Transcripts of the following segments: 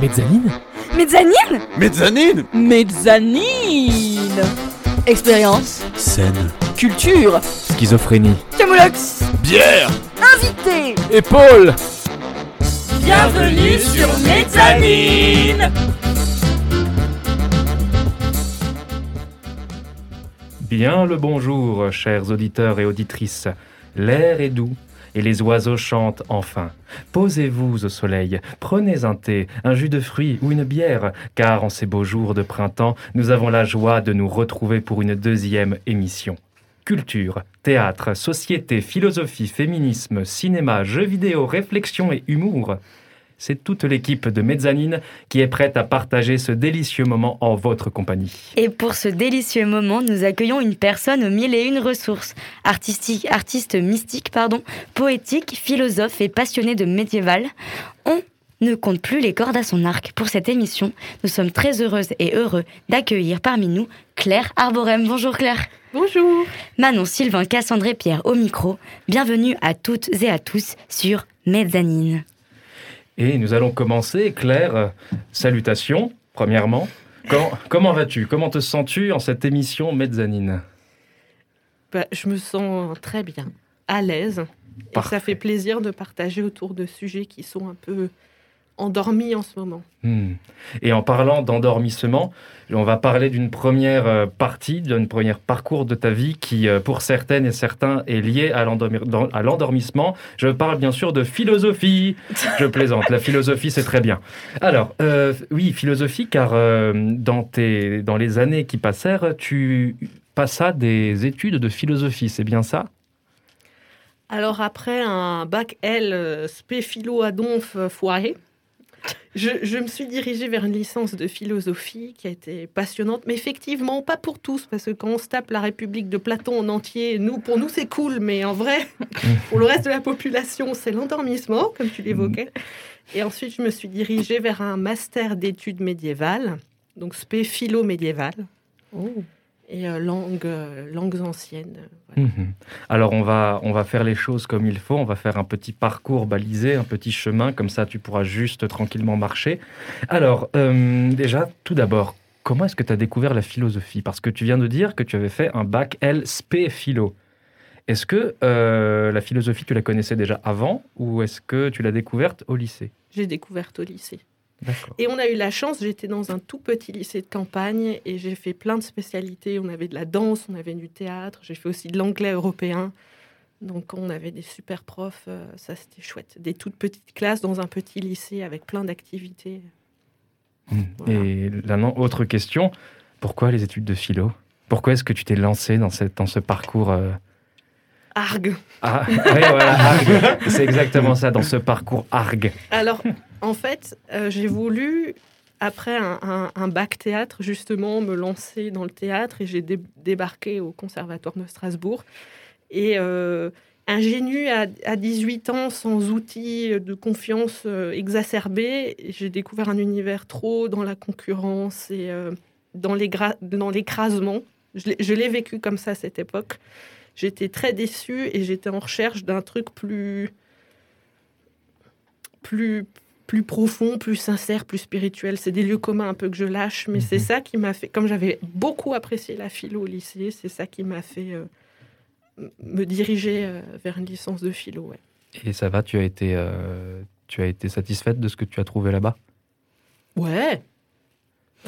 Mezzanine? Mezzanine? Mezzanine! Mezzanine! Expérience, Scène. culture, Schizophrénie. camoulox, Bière! Invité. Épaule. Bienvenue sur Mezzanine. Bien le bonjour, chers auditeurs et auditrices. L'air est doux et les oiseaux chantent enfin. Posez-vous au soleil, prenez un thé, un jus de fruits ou une bière, car en ces beaux jours de printemps, nous avons la joie de nous retrouver pour une deuxième émission. Culture, théâtre, société, philosophie, féminisme, cinéma, jeux vidéo, réflexion et humour. C'est toute l'équipe de Mezzanine qui est prête à partager ce délicieux moment en votre compagnie. Et pour ce délicieux moment, nous accueillons une personne aux mille et une ressources. Artistique, artiste mystique, pardon, poétique, philosophe et passionné de médiéval. On ne compte plus les cordes à son arc. Pour cette émission, nous sommes très heureuses et heureux d'accueillir parmi nous Claire Arborem. Bonjour Claire. Bonjour. Manon, Sylvain, Cassandre et Pierre au micro. Bienvenue à toutes et à tous sur Mezzanine. Et nous allons commencer. Claire, salutations, premièrement. Comment, comment vas-tu? Comment te sens-tu en cette émission Mezzanine? Bah, je me sens très bien, à l'aise. Et ça fait plaisir de partager autour de sujets qui sont un peu endormis en ce moment. Hmm. Et en parlant d'endormissement, on va parler d'une première euh, partie, d'une première parcours de ta vie qui, euh, pour certaines et certains, est liée à l'endormissement. Je parle bien sûr de philosophie. Je plaisante. La philosophie, c'est très bien. Alors, euh, oui, philosophie, car euh, dans, tes, dans les années qui passèrent, tu passas des études de philosophie, c'est bien ça? Alors après un bac L spé philo à donf foiré, je, je me suis dirigée vers une licence de philosophie qui a été passionnante, mais effectivement pas pour tous, parce que quand on se tape la République de Platon en entier, nous, pour nous c'est cool, mais en vrai, pour le reste de la population, c'est l'endormissement, comme tu l'évoquais. Et ensuite, je me suis dirigée vers un master d'études médiévales, donc spé philo médiéval, et euh, euh, langues anciennes. voilà. Mhm. Alors on va, on va faire les choses comme il faut, on va faire un petit parcours balisé, un petit chemin, comme ça tu pourras juste tranquillement marcher. Alors euh, déjà, tout d'abord, comment est-ce que tu as découvert la philosophie? Parce que tu viens de dire que tu avais fait un bac L spé philo. Est-ce que euh, la philosophie, tu la connaissais déjà avant ou est-ce que tu l'as découverte au lycée? J'ai découvert au lycée. Et on a eu la chance, j'étais dans un tout petit lycée de campagne et j'ai fait plein de spécialités. On avait de la danse, on avait du théâtre, j'ai fait aussi de l'anglais européen. Donc on avait des super profs, euh, ça c'était chouette. Des toutes petites classes dans un petit lycée avec plein d'activités. Mhm. Voilà. Et là, non, autre question, pourquoi les études de philo? Pourquoi est-ce que tu t'es lancé dans, cette, dans ce parcours euh, Argue. Ah, oui, voilà, Argue. C'est exactement ça, dans ce parcours Argue. Alors en fait, euh, j'ai voulu, après un, un- bac théâtre, justement me lancer dans le théâtre et j'ai dé- débarqué au Conservatoire de Strasbourg. Et euh, ingénue à, à 18 ans, sans outils de confiance euh, exacerbés, j'ai découvert un univers trop dans la concurrence et euh, dans l'écrasement. Je l'ai vécu comme ça à cette époque. J'étais très déçue et j'étais en recherche d'un truc plus, plus, plus profond, plus sincère, plus spirituel. C'est des lieux communs un peu que je lâche, mais c'est Mhm. ça qui m'a fait, comme j'avais beaucoup apprécié la philo au lycée, c'est ça qui m'a fait euh, me diriger euh, vers une licence de philo. ouais. Et ça va, tu as été, euh, tu as été satisfaite de ce que tu as trouvé là-bas? Ouais.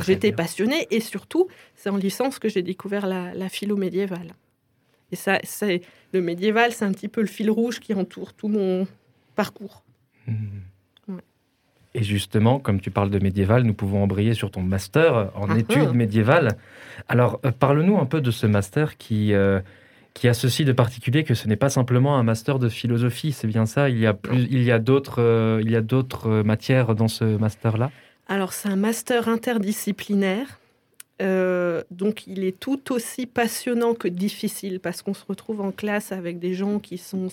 J'étais passionnée et surtout, c'est en licence que j'ai découvert la, la philo médiévale. Et ça, c'est le médiéval, c'est un petit peu le fil rouge qui entoure tout mon parcours. Mhm. Et justement, comme tu parles de médiéval, nous pouvons embrayer sur ton master en Ah études ah. médiévales. Alors, euh, parle-nous un peu de ce master qui, euh, qui a ceci de particulier que ce n'est pas simplement un master de philosophie, c'est bien ça Il y a, plus, il y a d'autres euh, il y a d'autres euh, matières dans ce master-là? Alors, c'est un master interdisciplinaire. Euh, donc, il est tout aussi passionnant que difficile parce qu'on se retrouve en classe avec des gens qui sont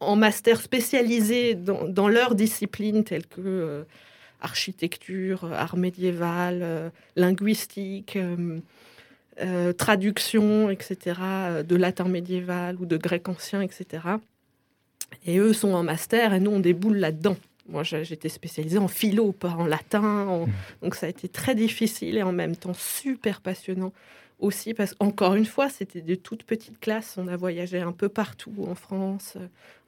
en master spécialisés dans, dans leur discipline, telle que euh, architecture, art médiéval, euh, linguistique, euh, traduction, etc., de latin médiéval ou de grec ancien, etc. Et eux sont en master et nous, on déboule là-dedans. Moi, j'étais spécialisée en philo, pas en latin. Mmh. Donc, ça a été très difficile et en même temps super passionnant aussi. Parce qu'encore une fois, c'était de toutes petites classes. On a voyagé un peu partout, en France,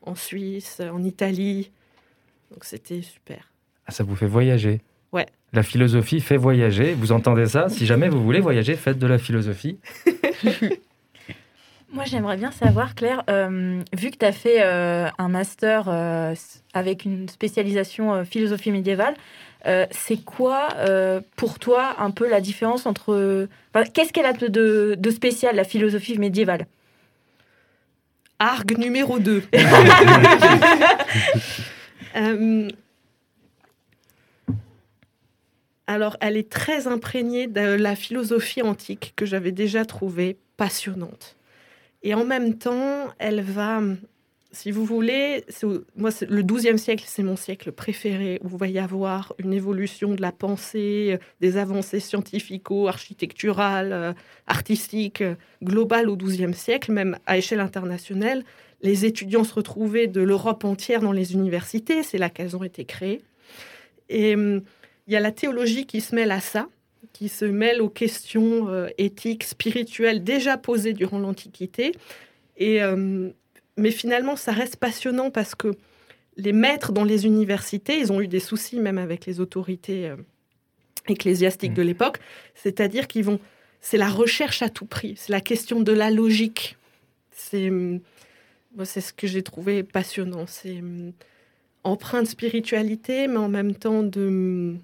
en Suisse, en Italie. Donc, c'était super. Ah, ça vous fait voyager Ouais. La philosophie fait voyager. Vous entendez ça? Si jamais vous voulez voyager, faites de la philosophie. Moi, j'aimerais bien savoir, Claire, euh, vu que tu as fait euh, un master euh, avec une spécialisation philosophie médiévale, c'est quoi pour toi un peu la différence entre... Qu'est-ce qu'elle a de, de, spécial, la philosophie médiévale? Argue numéro 2. alors, elle est très imprégnée de la philosophie antique que j'avais déjà trouvée passionnante. Et en même temps, elle va, si vous voulez, moi, le XIIe siècle, c'est mon siècle préféré, où va y avoir une évolution de la pensée, euh, des avancées scientifico-architecturales, euh, artistiques, euh, globales au XIIe siècle, même à échelle internationale. Les étudiants se retrouvaient de l'Europe entière dans les universités, c'est là qu'elles ont été créées. Et hum, il y a la théologie qui se mêle à ça qui se mêle aux questions éthiques, spirituelles déjà posées durant l'Antiquité. Et, euh, mais finalement, ça reste passionnant parce que les maîtres dans les universités, ils ont eu des soucis même avec les autorités euh, ecclésiastiques de mmh. l'époque. C'est-à-dire qu'ils vont... C'est la recherche à tout prix, c'est la question de la logique. C'est c'est ce que j'ai trouvé passionnant. C'est empreinte de spiritualité, mais en même temps de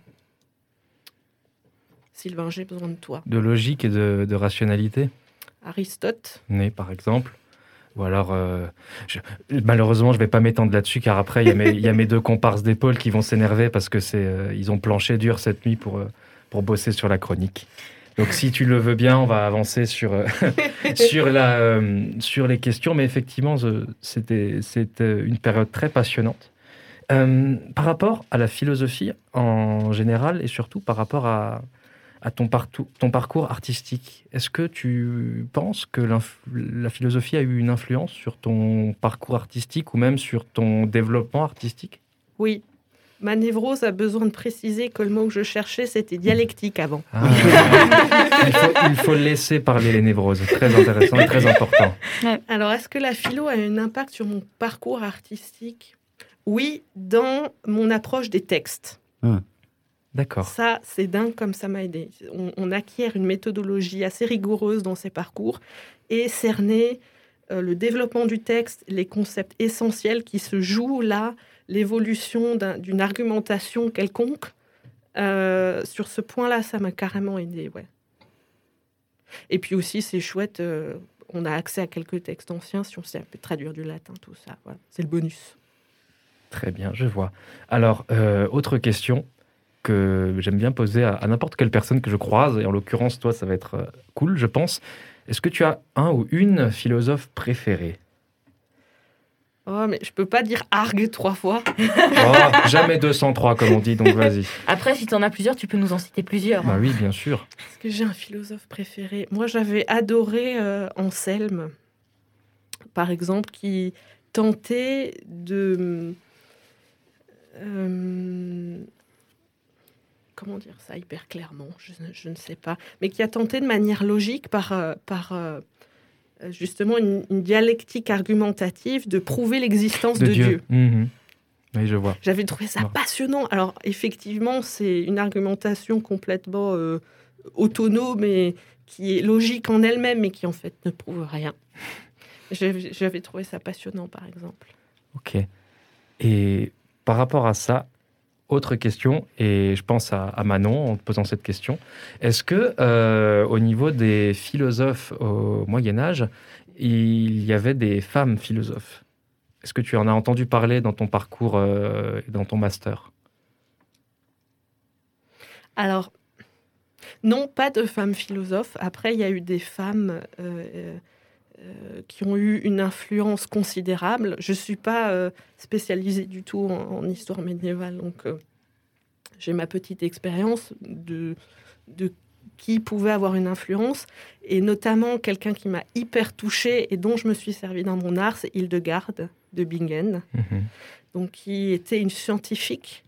Sylvain, j'ai besoin de toi. De logique et de, rationalité? Aristote. Né, par exemple. Ou alors, euh, malheureusement, je vais pas m'étendre là-dessus, car après, il y, a mes deux comparses d'épaule qui vont s'énerver parce que c'est, euh, ils ont planché dur cette nuit pour, euh, pour bosser sur la chronique. Donc, si tu le veux bien, on va avancer sur, sur, la, sur les questions. Mais effectivement, c'était, c'était une période très passionnante. par rapport à la philosophie en général et surtout par rapport à, à ton, ton parcours artistique. Est-ce que tu penses que la philosophie a eu une influence sur ton parcours artistique ou même sur ton développement artistique? Oui. Ma névrose a besoin de préciser que le mot que je cherchais, c'était dialectique avant. Ah. il, faut, laisser parler les névroses. Très intéressant et très important. Alors, est-ce que la philo a un impact sur mon parcours artistique? Oui, dans mon approche des textes. Hum. D'accord. Ça, c'est dingue comme ça m'a aidé. On, acquiert une méthodologie assez rigoureuse dans ces parcours et cerner euh, le développement du texte, les concepts essentiels qui se jouent là, l'évolution d'une argumentation quelconque. Euh, sur ce point-là, ça m'a carrément aidé, ouais. Et puis aussi, c'est chouette, euh, on a accès à quelques textes anciens si on sait traduire du latin, tout ça. Voilà. C'est le bonus. Très bien, je vois. Alors, autre question que j'aime bien poser à, n'importe quelle personne que je croise, et en l'occurrence, toi, ça va être euh, cool, je pense. Est-ce que tu as un ou une philosophe préférée? Oh, mais je peux pas dire argue trois fois. oh, jamais 203, comme on dit, donc vas-y. Après, si tu en as plusieurs, tu peux nous en citer plusieurs. Bah oui, bien sûr. Est-ce que j'ai un philosophe préféré? Moi, j'avais adoré euh, Anselme, par exemple, qui tentait de. Euh, comment dire ça hyper clairement, je, ne sais pas, mais qui a tenté de manière logique par, euh, par euh, justement une, dialectique argumentative de prouver l'existence de, Dieu. Mhm. Oui, je vois. J'avais trouvé ça passionnant. Alors effectivement, c'est une argumentation complètement euh, autonome et qui est logique en elle-même, mais qui en fait ne prouve rien. J'avais trouvé ça passionnant, par exemple. Ok. Et par rapport à ça, autre question, et je pense à, Manon en posant cette question. Est-ce que euh, au niveau des philosophes au Moyen Âge, il y avait des femmes philosophes? Est-ce que tu en as entendu parler dans ton parcours, euh, dans ton master? Alors, non, pas de femmes philosophes. Après, il y a eu des femmes euh, euh, qui ont eu une influence considérable. Je ne suis pas euh, spécialisée du tout en, histoire médiévale, donc euh, j'ai ma petite expérience de, de qui pouvait avoir une influence, et notamment quelqu'un qui m'a hyper touchée et dont je me suis servi dans mon art, c'est Hildegarde de Bingen, Mhm. donc qui était une scientifique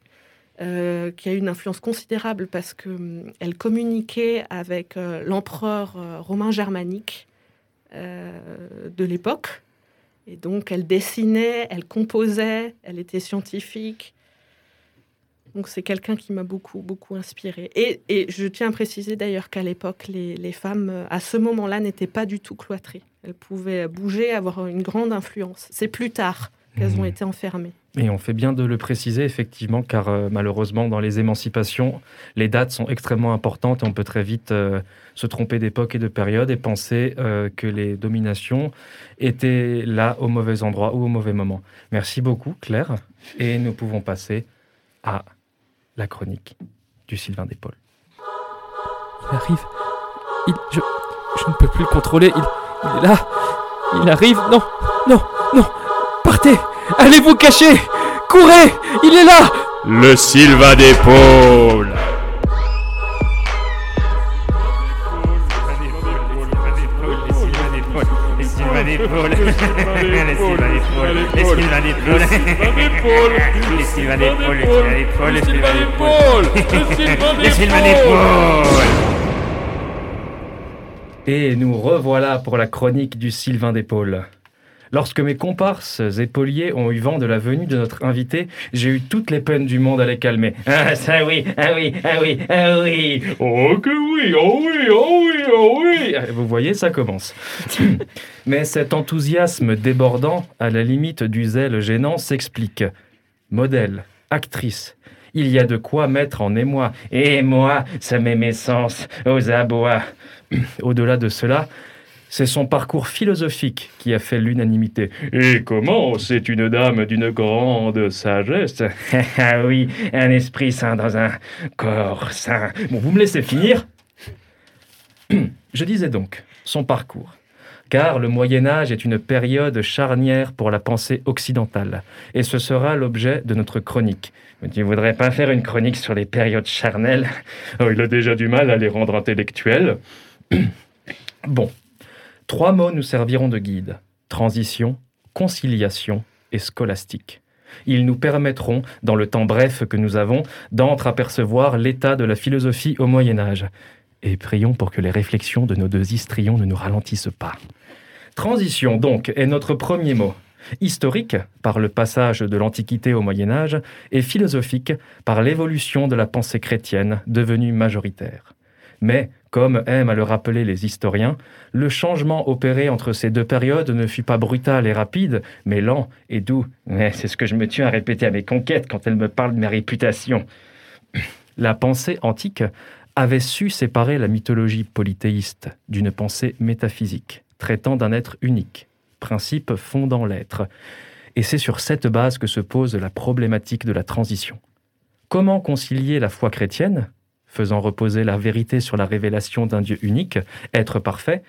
qui a eu une influence considérable parce qu'elle communiquait avec l'empereur romain germanique de l'époque. Et donc elle dessinait, elle composait, elle était scientifique. Donc c'est quelqu'un qui m'a beaucoup, beaucoup inspiré. Et, je tiens à préciser d'ailleurs qu'à l'époque, les, les femmes, euh, à ce moment-là, n'étaient pas du tout cloîtrées. Elles pouvaient bouger, avoir une grande influence. C'est plus tard qu'elles ont été enfermées. Et on fait bien de le préciser, effectivement, car euh, malheureusement, dans les émancipations, les dates sont extrêmement importantes et on peut très vite euh, se tromper d'époque et de période et penser euh, que les dominations étaient là au mauvais endroit ou au mauvais moment. Merci beaucoup, Claire. Et nous pouvons passer à la chronique du Sylvain d'Épaule. Il arrive. Il, je, je ne peux plus le contrôler. Il, il est là. Il arrive. Non, non, non. Allez vous cacher. Courez. Il est là. Le Sylvain d'épaule Et nous revoilà pour la chronique du Sylvain d'Épaule. Lorsque mes comparses épauliers ont eu vent de la venue de notre invité, j'ai eu toutes les peines du monde à les calmer. Ah, ça oui, ah oui, ah oui, ah oui. Oh que oui, oh oui, oh oui, oh oui. Ah, Vous voyez, ça commence. Mais cet enthousiasme débordant, à la limite du zèle gênant, s'explique. Modèle, actrice, il y a de quoi mettre en émoi. Et moi, ça met mes sens aux abois. Au-delà de cela, c'est son parcours philosophique qui a fait l'unanimité. Et comment C'est une dame d'une grande sagesse? Ah oui, un esprit sain dans un corps sain. Bon, vous me laissez finir Je disais donc, son parcours. Car le Moyen Âge est une période charnière pour la pensée occidentale. Et ce sera l'objet de notre chronique. Mais tu voudrais pas faire une chronique sur les périodes charnelles? Oh, Il a déjà du mal à les rendre intellectuelles. bon, trois mots nous serviront de guide. Transition, conciliation et scolastique. Ils nous permettront, dans le temps bref que nous avons, d'entre-apercevoir l'état de la philosophie au Moyen Âge. Et prions pour que les réflexions de nos deux histrions ne nous ralentissent pas. Transition, donc, est notre premier mot. Historique, par le passage de l'Antiquité au Moyen Âge, et philosophique, par l'évolution de la pensée chrétienne devenue majoritaire. Mais, comme aiment à le rappeler les historiens, le changement opéré entre ces deux périodes ne fut pas brutal et rapide, mais lent et doux. C'est ce que je me tiens à répéter à mes conquêtes quand elles me parlent de ma réputation. La pensée antique avait su séparer la mythologie polythéiste d'une pensée métaphysique, traitant d'un être unique, principe fondant l'être. Et c'est sur cette base que se pose la problématique de la transition. Comment concilier la foi chrétienne, faisant reposer la vérité sur la révélation d'un Dieu unique, être parfait,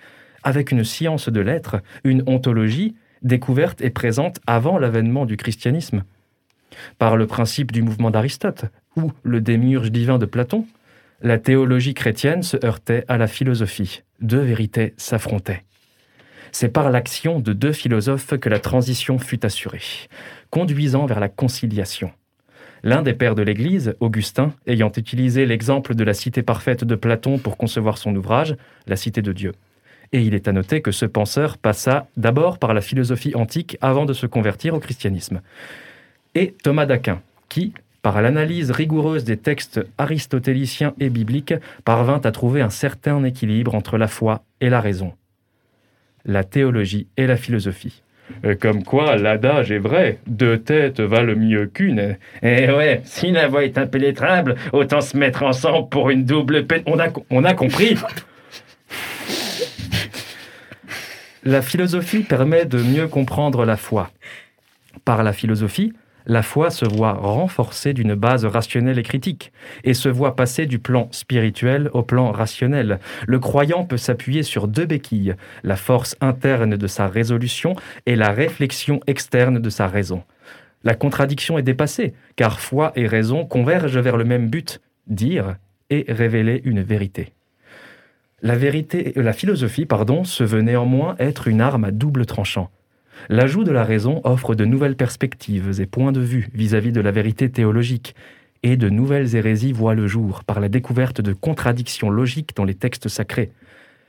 avec une science de l'être, une ontologie découverte et présente avant l'avènement du christianisme Par le principe du mouvement d'Aristote ou le démiurge divin de Platon, la théologie chrétienne se heurtait à la philosophie. Deux vérités s'affrontaient. C'est par l'action de deux philosophes que la transition fut assurée, conduisant vers la conciliation. L'un des pères de l'Église, Augustin, ayant utilisé l'exemple de la cité parfaite de Platon pour concevoir son ouvrage, La cité de Dieu. Et il est à noter que ce penseur passa d'abord par la philosophie antique avant de se convertir au christianisme. Et Thomas d'Aquin, qui, par l'analyse rigoureuse des textes aristotéliciens et bibliques, parvint à trouver un certain équilibre entre la foi et la raison. La théologie et la philosophie. Euh, Comme quoi, l'adage est vrai, deux têtes valent mieux qu'une. Eh ouais, si la voix est impénétrable, autant se mettre ensemble pour une double peine. On a, on a compris La philosophie permet de mieux comprendre la foi. Par la philosophie, la foi se voit renforcée d'une base rationnelle et critique, et se voit passer du plan spirituel au plan rationnel. Le croyant peut s'appuyer sur deux béquilles, la force interne de sa résolution et la réflexion externe de sa raison. La contradiction est dépassée, car foi et raison convergent vers le même but, dire et révéler une vérité. La vérité, la philosophie, pardon, se veut néanmoins être une arme à double tranchant. L'ajout de la raison offre de nouvelles perspectives et points de vue vis-à-vis de la vérité théologique, et de nouvelles hérésies voient le jour par la découverte de contradictions logiques dans les textes sacrés.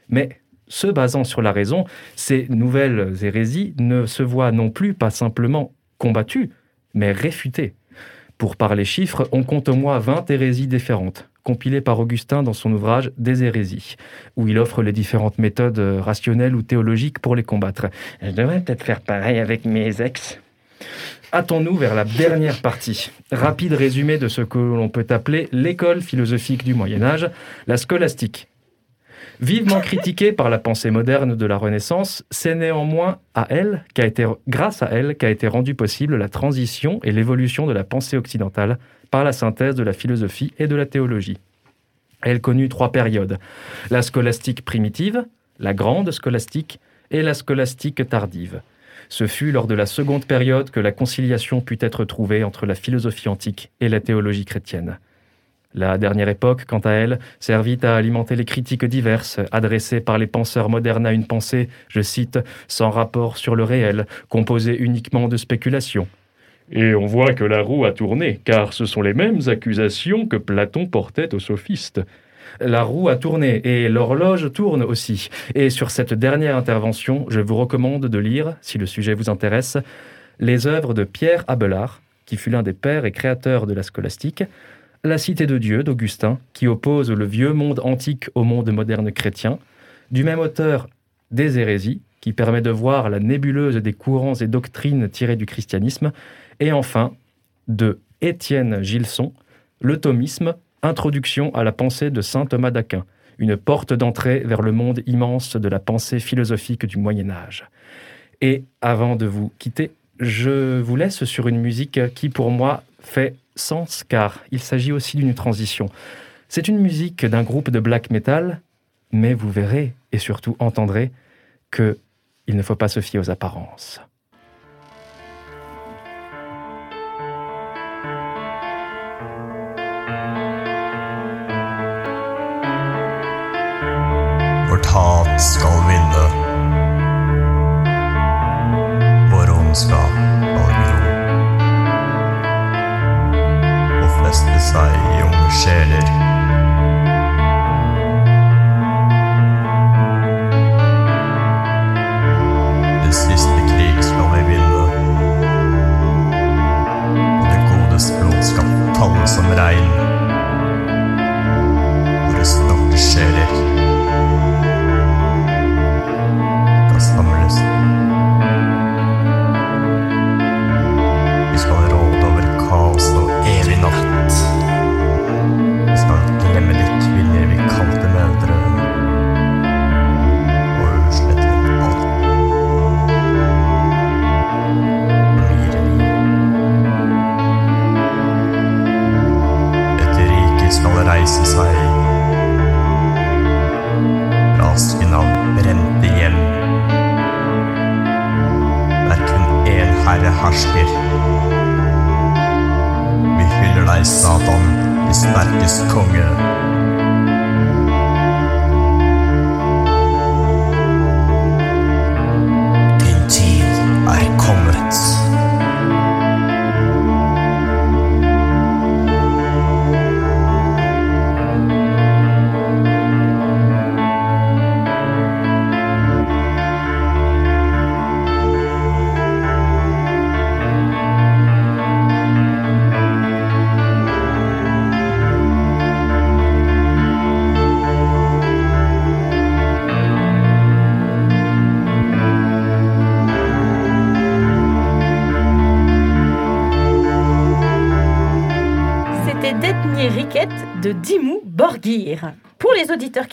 Mais, se basant sur la raison, ces nouvelles hérésies ne se voient non plus pas simplement combattues, mais réfutées. Pour parler chiffres, on compte au moins 20 hérésies différentes, compilées par Augustin dans son ouvrage Des hérésies, où il offre les différentes méthodes rationnelles ou théologiques pour les combattre. Je devrais peut-être faire pareil avec mes ex. Hâtons-nous vers la dernière partie. Rapide résumé de ce que l'on peut appeler l'école philosophique du Moyen Âge, la scolastique. Vivement critiquée par la pensée moderne de la Renaissance, c'est néanmoins à elle grâce à elle qu'a été rendue possible la transition et l'évolution de la pensée occidentale par la synthèse de la philosophie et de la théologie. Elle connut trois périodes la scolastique primitive, la grande scolastique et la scolastique tardive. Ce fut lors de la seconde période que la conciliation put être trouvée entre la philosophie antique et la théologie chrétienne. La dernière époque, quant à elle, servit à alimenter les critiques diverses adressées par les penseurs modernes à une pensée, je cite, sans rapport sur le réel, composée uniquement de spéculations. Et on voit que la roue a tourné, car ce sont les mêmes accusations que Platon portait aux sophistes. La roue a tourné et l'horloge tourne aussi. Et sur cette dernière intervention, je vous recommande de lire, si le sujet vous intéresse, les œuvres de Pierre Abelard, qui fut l'un des pères et créateurs de la scolastique, La Cité de Dieu d'Augustin, qui oppose le vieux monde antique au monde moderne chrétien, du même auteur Des hérésies, qui permet de voir la nébuleuse des courants et doctrines tirées du christianisme, et enfin de Étienne Gilson, Le thomisme, Introduction à la pensée de saint Thomas d'Aquin, une porte d'entrée vers le monde immense de la pensée philosophique du Moyen Âge. Et avant de vous quitter, je vous laisse sur une musique qui pour moi fait sens car il s'agit aussi d'une transition. C'est une musique d'un groupe de black metal, mais vous verrez et surtout entendrez que il ne faut pas se fier aux apparences. Skal vinne. Vår ondskap skal gro. Og feste seg i unge sjeler.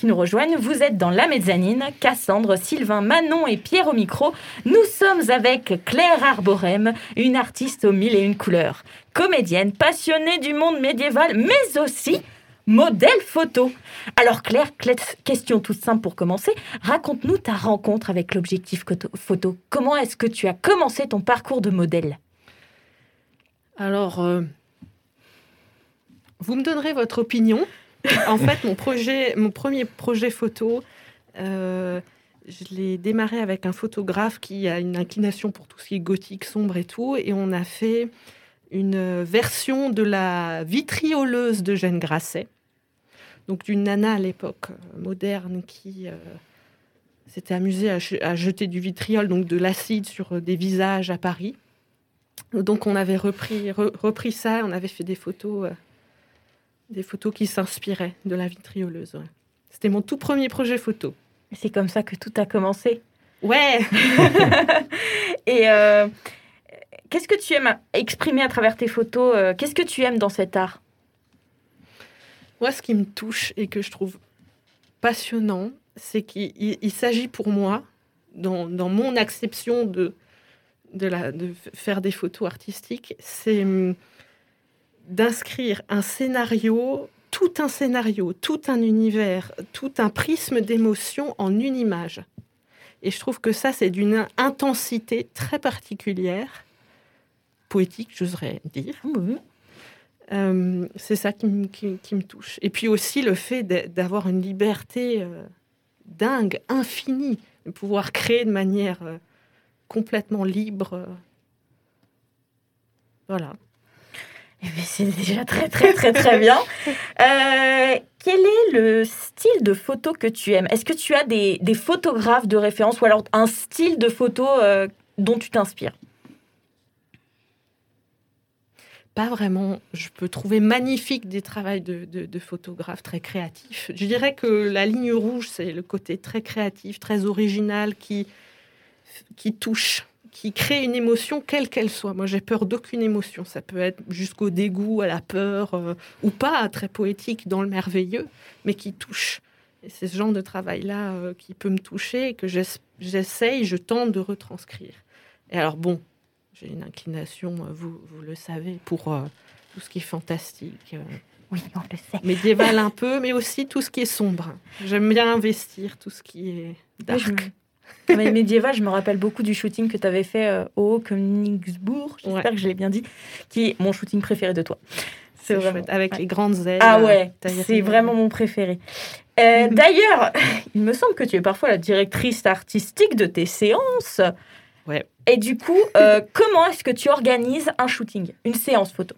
Nous rejoignent, vous êtes dans La Mezzanine, Cassandre, Sylvain, Manon et Pierre au micro. Nous sommes avec Claire Arborem, une artiste aux mille et une couleurs, comédienne passionnée du monde médiéval, mais aussi modèle photo. Alors Claire, question toute simple pour commencer, raconte-nous ta rencontre avec l'objectif photo. Comment est-ce que tu as commencé ton parcours de modèle? Alors, euh, vous me donnerez votre opinion. En fait, mon, premier projet photo, euh, je l'ai démarré avec un photographe qui a une inclination pour tout ce qui est gothique, sombre et tout. Et on a fait une version de la vitrioleuse de Grasset. Donc d'une nana à l'époque euh, moderne qui euh, s'était amusée à, je- à jeter du vitriol, donc de l'acide sur des visages à Paris. Donc on avait repris, re- repris ça, on avait fait des photos, des photos qui s'inspiraient de la vitrioleuse. ouais. C'était mon tout premier projet photo. C'est comme ça que tout a commencé. Ouais. Et euh, qu'est-ce que tu aimes exprimer à travers tes photos euh, Qu'est-ce que tu aimes dans cet art? Moi, ce qui me touche et que je trouve passionnant, c'est qu'il il- il s'agit pour moi, dans, dans mon acception de, de, la, de f- faire des photos artistiques, c'est hum, d'inscrire un scénario, tout un scénario, tout un univers, tout un prisme d'émotion en une image. Et je trouve que ça, c'est d'une intensité très particulière, poétique, j'oserais dire. Euh, c'est ça qui, me- qui- qui me touche. Et puis aussi le fait d'a- d'avoir une liberté euh, dingue, infinie, de pouvoir créer de manière euh, complètement libre. Voilà. Eh bien, C'est déjà très très très très bien. Euh, quel est le style de photo que tu aimes? Est-ce que tu as des, photographes de référence ou alors un style de photo euh, dont tu t'inspires? Pas vraiment. Je peux trouver magnifique des travaux de, de- de photographes très créatifs. Je dirais que la ligne rouge, c'est le côté très créatif, très original, qui, qui touche, qui crée une émotion quelle qu'elle soit. Moi, j'ai peur d'aucune émotion. Ça peut être jusqu'au dégoût, à la peur, euh, ou pas, très poétique dans le merveilleux, mais qui touche. Et c'est ce genre de travail-là euh, qui peut me toucher et que j'ess- j'essaye, je tente de retranscrire. Et alors, bon, j'ai une inclination, euh, vous, vous le savez, pour euh, tout ce qui est fantastique, Oui, on le sait. médiéval un peu, mais aussi tout ce qui est sombre. J'aime bien investir tout ce qui est je dark. Mais médiéval, je me rappelle beaucoup du shooting que tu avais fait euh, au Königsbourg, j'espère Ouais. que je l'ai bien dit, qui est mon shooting préféré de toi. C'est vraiment- avec ouais. les grandes ailes. Ah euh, ouais, c'est vraiment mon préféré. Euh, Mhm. D'ailleurs, il me semble que tu es parfois la directrice artistique de tes séances. Ouais. Et du coup, euh, comment est-ce que tu organises un shooting, une séance photo?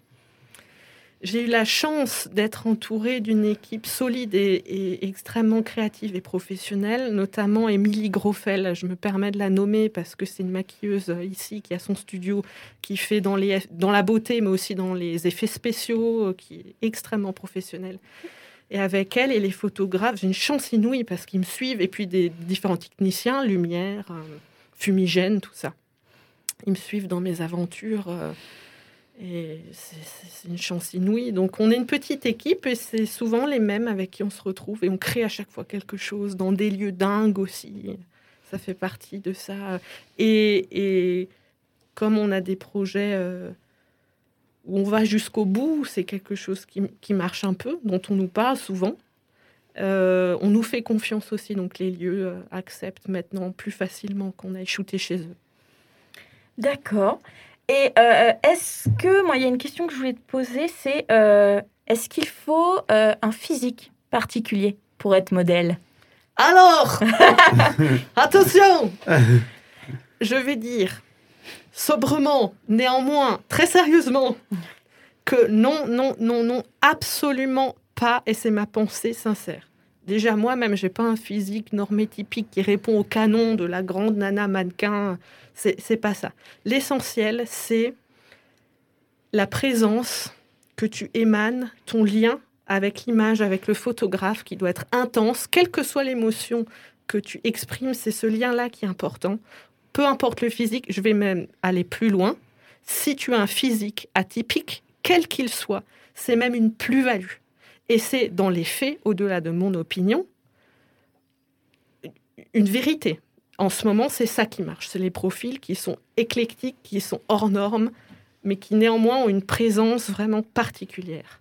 J'ai eu la chance d'être entourée d'une équipe solide et, extrêmement créative et professionnelle, notamment Émilie Grofel. Je me permets de la nommer parce que c'est une maquilleuse euh, ici qui a son studio, qui fait dans, la beauté, mais aussi dans les effets spéciaux, euh, qui est extrêmement professionnelle. Et avec elle et les photographes, j'ai une chance inouïe parce qu'ils me suivent, et puis des différents techniciens, lumière, euh, fumigène, tout ça. Ils me suivent dans mes aventures. Et c'est- une chance inouïe. Donc, on est une petite équipe et c'est souvent les mêmes avec qui on se retrouve et on crée à chaque fois quelque chose dans des lieux dingues aussi. Ça fait partie de ça. Et, comme on a des projets euh, où on va jusqu'au bout, c'est quelque chose qui, qui marche un peu, dont on nous parle souvent. Euh, on nous fait confiance aussi, donc les lieux euh, acceptent maintenant plus facilement qu'on aille shooter chez eux. D'accord. Et euh, est-ce que, moi, il y a une question que je voulais te poser, c'est euh, est-ce qu'il faut euh, un physique particulier pour être modèle? Alors, attention, je vais dire sobrement, néanmoins, très sérieusement, que non, non, non, non, absolument pas, et c'est ma pensée sincère. Déjà, moi-même, j'ai pas un physique normé typique qui répond au canon de la grande nana mannequin. C'est pas ça. L'essentiel, c'est la présence que tu émanes, ton lien avec l'image, avec le photographe qui doit être intense, quelle que soit l'émotion que tu exprimes, c'est ce lien-là qui est important. Peu importe le physique, je vais même aller plus loin. Si tu as un physique atypique, quel qu'il soit, c'est même une plus-value. Et c'est dans les faits, au-delà de mon opinion, une vérité. En ce moment, c'est ça qui marche. C'est les profils qui sont éclectiques, qui sont hors normes, mais qui néanmoins ont une présence vraiment particulière.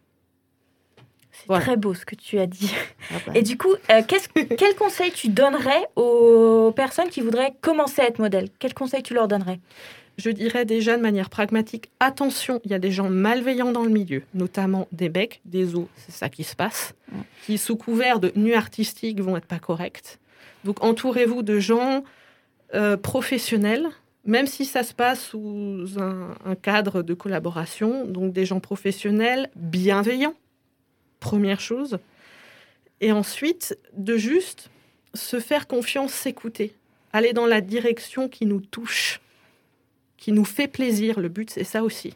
C'est Voilà. très beau ce que tu as dit. Ah bah. Et du coup, euh, qu'est-ce- quel conseil tu donnerais aux personnes qui voudraient commencer à être modèle Quel conseil tu leur donnerais? Je dirais déjà de manière pragmatique, attention, il y a des gens malveillants dans le milieu, notamment des becs, des os, c'est ça qui se passe, qui sous couvert de nu artistique vont être pas corrects. Donc entourez-vous de gens euh, professionnels, même si ça se passe sous un, un cadre de collaboration, donc des gens professionnels bienveillants, première chose. Et ensuite, de juste se faire confiance, s'écouter, aller dans la direction qui nous touche, qui nous fait plaisir. Le but, c'est ça aussi,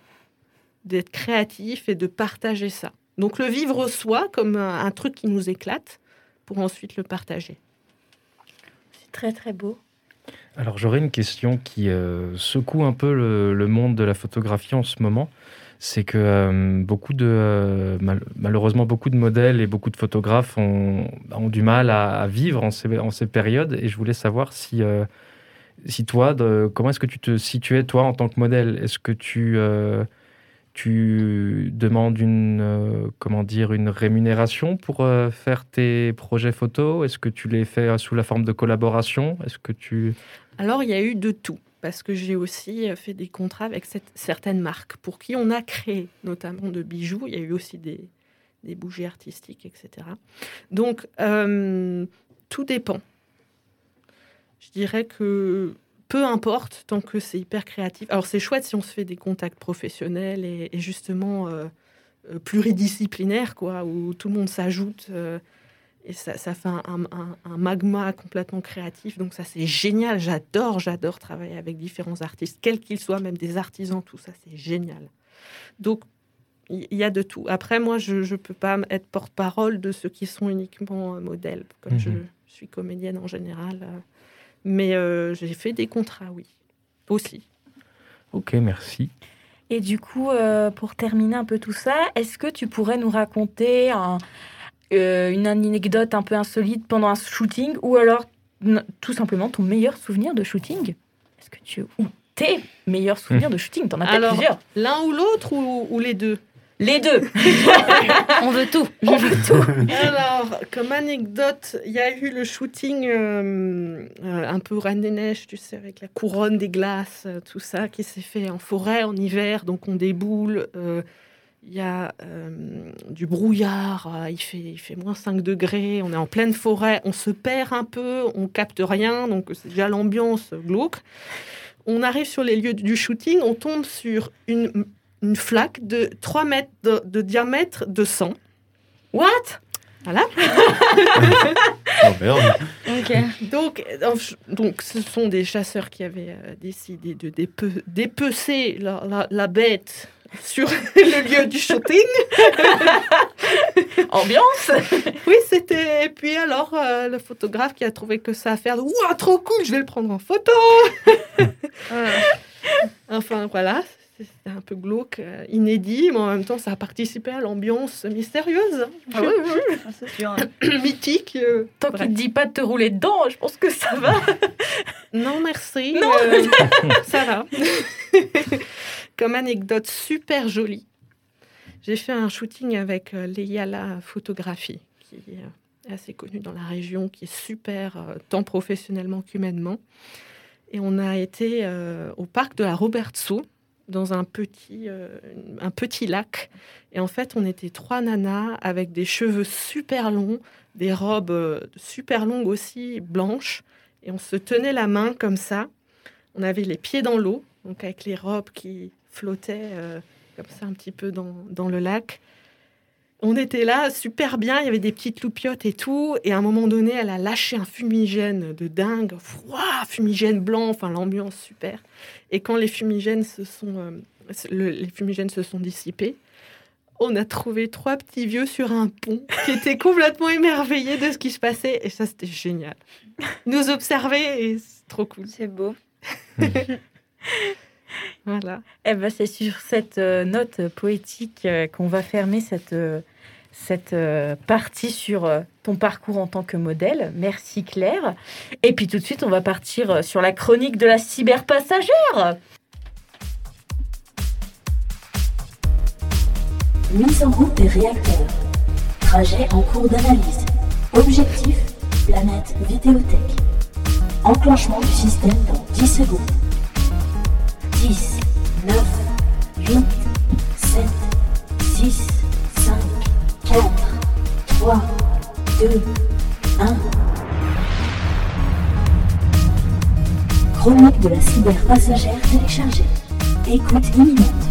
d'être créatif et de partager ça. Donc le vivre soi comme un, un truc qui nous éclate pour ensuite le partager. C'est très très beau. Alors j'aurais une question qui euh, secoue un peu le, le monde de la photographie en ce moment. C'est que euh, beaucoup de, euh, mal- malheureusement, beaucoup de modèles et beaucoup de photographes ont, ont du mal à, à vivre en ces, en ces périodes. Et je voulais savoir si, euh, si toi, comment est-ce que tu te situais, toi, en tant que modèle? Est-ce que tu, euh, demandes une, euh, comment dire, une rémunération pour euh, faire tes projets photos Est-ce que tu les fais sous la forme de collaboration? Est-ce que tu... Alors, il y a eu de tout, parce que j'ai aussi fait des contrats avec certaines marques pour qui on a créé, notamment de bijoux. Il y a eu aussi des, bougies artistiques, etc. Donc, tout dépend. Je dirais que peu importe, tant que c'est hyper créatif. Alors, c'est chouette si on se fait des contacts professionnels et, et justement euh, euh, pluridisciplinaires, quoi, où tout le monde s'ajoute. euh, et ça, ça fait un, un- un- un magma complètement créatif. Donc ça, c'est génial. J'adore, j'adore travailler avec différents artistes, quels qu'ils soient, même des artisans, tout ça, c'est génial. Donc, il il y, a de tout. Après, moi, je ne peux pas être porte-parole de ceux qui sont uniquement euh, modèles, comme je Mhm. suis comédienne en général. Mais euh, j'ai fait des contrats, oui, aussi. Ok, merci. Et du coup, euh, pour terminer un peu tout ça, est-ce que tu pourrais nous raconter un- euh, une anecdote un peu insolite pendant un shooting ou alors tout simplement ton meilleur souvenir de shooting? Est-ce que tu ou tes meilleurs souvenirs de shooting? T'en as peut-être Alors, plusieurs. L'un ou l'autre ou, ou les deux? Les deux. On veut tout. On veut tout. Alors, comme anecdote, il y a eu le shooting euh, euh, un peu Reine des Neiges, tu sais, avec la couronne des glaces, euh, tout ça, qui s'est fait en forêt en hiver, donc on déboule. euh, Il y a euh, du brouillard, il, fait, il fait moins 5 degrés, on est en pleine forêt, on se perd un peu, on capte rien, donc c'est déjà l'ambiance glauque. On arrive sur les lieux du shooting, on tombe sur une, une flaque de 3 mètres de, de diamètre de sang. What? Voilà. Oh merde. Ok. Donc, donc, ce sont des chasseurs qui avaient euh, décidé de dépe- dépecer la, la- la bête sur le lieu du shooting. Ambiance Oui, c'était. Et puis alors, euh, le photographe qui a trouvé que ça à faire, Ouah, trop cool, je vais le prendre en photo. Enfin, voilà. C'était un peu glauque, euh, inédit, mais en même temps, ça a participé à l'ambiance mystérieuse, hein, Ah oui, oui. C'est sûr. mythique. euh. Tant qu'il ne dit pas de te rouler dedans, je pense que ça va. Non, merci. Non. euh, ça va. Comme anecdote super jolie, j'ai fait un shooting avec euh, Leyala Photographie, qui est assez connue dans la région, qui est super, euh, tant professionnellement qu'humainement. Et on a été euh, au parc de la Robertso, dans un petit, euh, un petit lac. Et en fait, on était trois nanas avec des cheveux super longs, des robes euh, super longues aussi, blanches. Et on se tenait la main comme ça. On avait les pieds dans l'eau, donc avec les robes qui flottaient euh, comme ça un petit peu dans, dans le lac. On était là, super bien, il y avait des petites loupiottes et tout. Et à un moment donné, elle a lâché un fumigène de dingue, froid, fumigène blanc, enfin l'ambiance super. Et quand les fumigènes se sont, euh, le- les fumigènes se sont dissipés, on a trouvé trois petits vieux sur un pont qui étaient complètement émerveillés de ce qui se passait. Et ça, c'était génial. Nous observer et c'est trop cool. C'est beau. Voilà. Eh ben, c'est sur cette euh, note poétique euh, qu'on va fermer cette, euh, cette euh, partie sur euh, ton parcours en tant que modèle. Merci Claire. Et puis tout de suite, on va partir euh, sur la chronique de la cyberpassagère. Mise en route des réacteurs. Trajet en cours d'analyse. Objectif, planète Vidéothèque. Enclenchement du système dans 10 secondes. 10, 9, 8, 7, 6, 5, 4, 3, 2, 1. Chronique de la cyberpassagère téléchargée. Écoute imminente.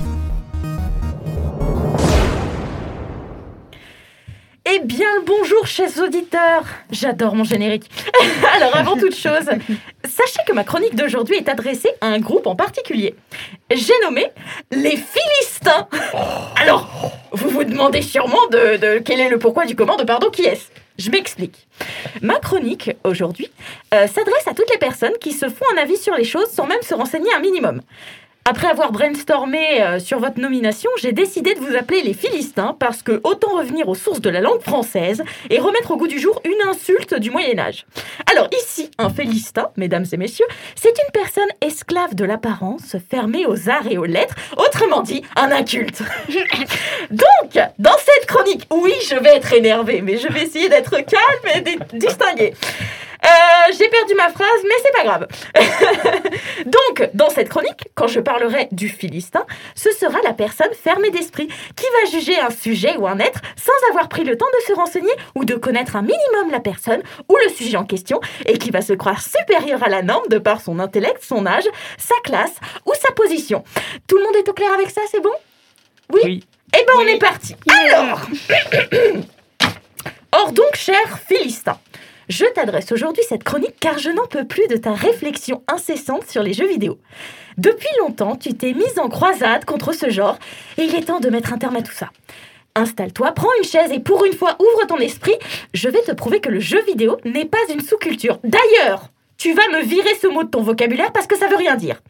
Chers auditeurs J'adore mon générique. Alors, avant toute chose, sachez que ma chronique d'aujourd'hui est adressée à un groupe en particulier. J'ai nommé les Philistins. Alors, vous vous demandez sûrement de, quel est le pourquoi du comment de pardon qui est-ce? Je m'explique. Ma chronique aujourd'hui euh, s'adresse à toutes les personnes qui se font un avis sur les choses sans même se renseigner un minimum. Après avoir brainstormé euh, sur votre nomination, j'ai décidé de vous appeler les Philistins parce que autant revenir aux sources de la langue française et remettre au goût du jour une insulte du Moyen Âge. Alors ici, un Philistin, mesdames et messieurs, c'est une personne esclave de l'apparence, fermée aux arts et aux lettres, autrement dit, un inculte. Donc, dans cette chronique, oui, je vais être énervée, mais je vais essayer d'être calme et di- distinguée. Euh, j'ai perdu ma phrase, mais c'est pas grave. Donc, dans cette chronique, quand je parlerai du Philistin, ce sera la personne fermée d'esprit qui va juger un sujet ou un être sans avoir pris le temps de se renseigner ou de connaître un minimum la personne ou le sujet en question et qui va se croire supérieur à la norme de par son intellect, son âge, sa classe ou sa position. Tout le monde est au clair avec ça, c'est bon? Oui, Oui. Eh ben, on est parti. Alors Or donc, cher Philistin, je t'adresse aujourd'hui cette chronique car je n'en peux plus de ta réflexion incessante sur les jeux vidéo. Depuis longtemps, tu t'es mise en croisade contre ce genre et il est temps de mettre un terme à tout ça. Installe-toi, prends une chaise et pour une fois ouvre ton esprit. Je vais te prouver que le jeu vidéo n'est pas une sous-culture. D'ailleurs, tu vas me virer ce mot de ton vocabulaire parce que ça veut rien dire.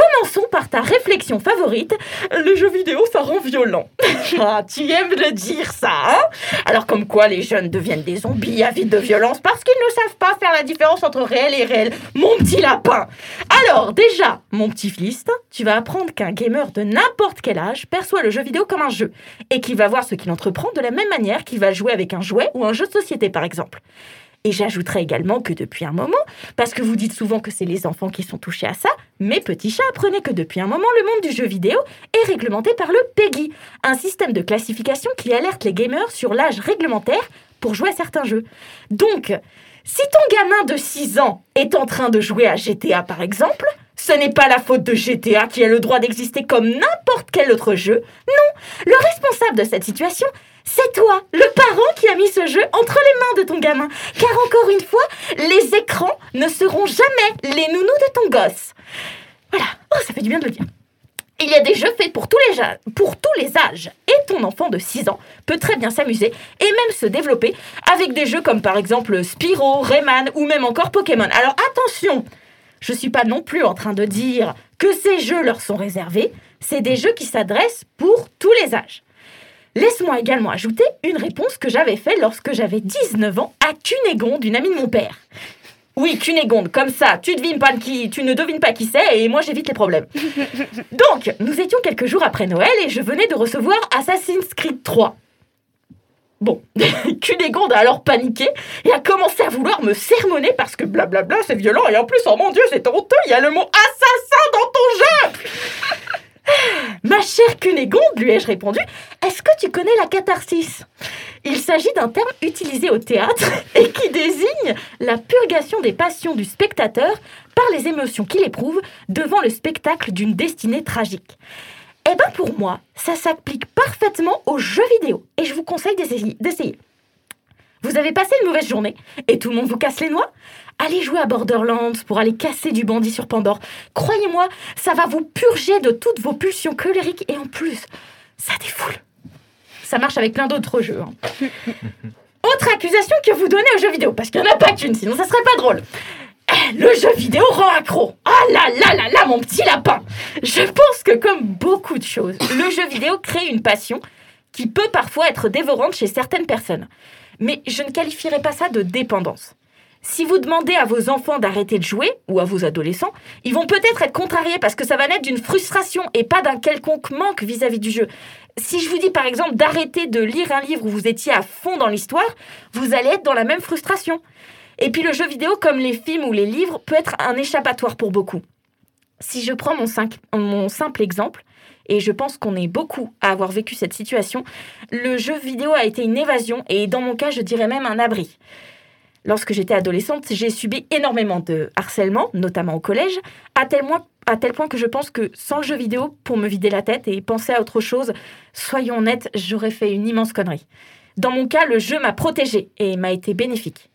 Commençons par ta réflexion favorite. Le jeu vidéo, ça rend violent. ah, tu aimes le dire, ça, hein? Alors, comme quoi les jeunes deviennent des zombies avides de violence parce qu'ils ne savent pas faire la différence entre réel et réel. Mon petit lapin Alors, déjà, mon petit Philistin, tu vas apprendre qu'un gamer de n'importe quel âge perçoit le jeu vidéo comme un jeu et qu'il va voir ce qu'il entreprend de la même manière qu'il va jouer avec un jouet ou un jeu de société, par exemple. Et j'ajouterai également que depuis un moment, parce que vous dites souvent que c'est les enfants qui sont touchés à ça, mes petits chats apprenaient que depuis un moment, le monde du jeu vidéo est réglementé par le PEGI, un système de classification qui alerte les gamers sur l'âge réglementaire pour jouer à certains jeux. Donc, si ton gamin de 6 ans est en train de jouer à GTA par exemple, ce n'est pas la faute de GTA qui a le droit d'exister comme n'importe quel autre jeu. Non, le responsable de cette situation, c'est toi, le parent qui a mis ce jeu entre les mains de ton gamin. Car encore une fois, les écrans ne seront jamais les nounous de ton gosse. Voilà, oh, ça fait du bien de le dire. Il y a des jeux faits pour tous les, pour tous les âges. Et ton enfant de 6 ans peut très bien s'amuser et même se développer avec des jeux comme par exemple Spyro, Rayman ou même encore Pokémon. Alors attention, je suis pas non plus en train de dire que ces jeux leur sont réservés. C'est des jeux qui s'adressent pour tous les âges. Laisse-moi également ajouter une réponse que j'avais faite lorsque j'avais 19 ans à Cunégonde, une amie de mon père. Oui, Cunégonde, comme ça, tu, devines pas qui, tu ne devines pas qui c'est et moi j'évite les problèmes. Donc, nous étions quelques jours après Noël et je venais de recevoir Assassin's Creed 3. Bon, Cunégonde a alors paniqué et a commencé à vouloir me sermonner parce que blablabla c'est violent et en plus, oh mon dieu, c'est honteux, il y a le mot assassin dans ton jeu Ma chère Cunégonde, lui ai-je répondu, est-ce que tu connais la catharsis? Il s'agit d'un terme utilisé au théâtre et qui désigne la purgation des passions du spectateur par les émotions qu'il éprouve devant le spectacle d'une destinée tragique. Eh ben pour moi, ça s'applique parfaitement aux jeux vidéo et je vous conseille d'essayer. Vous avez passé une mauvaise journée et tout le monde vous casse les noix Allez jouer à Borderlands pour aller casser du bandit sur Pandore. Croyez-moi, ça va vous purger de toutes vos pulsions colériques et en plus, ça défoule. Ça marche avec plein d'autres jeux. hein. Autre accusation que vous donnez aux jeux vidéo, parce qu'il n'y en a pas qu'une, sinon ça serait pas drôle. Eh, Le jeu vidéo rend accro. Ah là là là là, mon petit lapin. Je pense que comme beaucoup de choses, le jeu vidéo crée une passion qui peut parfois être dévorante chez certaines personnes. Mais je ne qualifierais pas ça de dépendance. Si vous demandez à vos enfants d'arrêter de jouer, ou à vos adolescents, ils vont peut-être être contrariés parce que ça va naître d'une frustration et pas d'un quelconque manque vis-à-vis du jeu. Si je vous dis par exemple d'arrêter de lire un livre où vous étiez à fond dans l'histoire, vous allez être dans la même frustration. Et puis le jeu vidéo, comme les films ou les livres, peut être un échappatoire pour beaucoup. Si je prends mon, simple exemple, et je pense qu'on est beaucoup à avoir vécu cette situation, le jeu vidéo a été une évasion et dans mon cas, je dirais même un abri. Lorsque j'étais adolescente, j'ai subi énormément de harcèlement, notamment au collège, à tel, point, que je pense que sans le jeu vidéo, pour me vider la tête et penser à autre chose, soyons honnêtes, j'aurais fait une immense connerie. Dans mon cas, le jeu m'a protégée et m'a été bénéfique.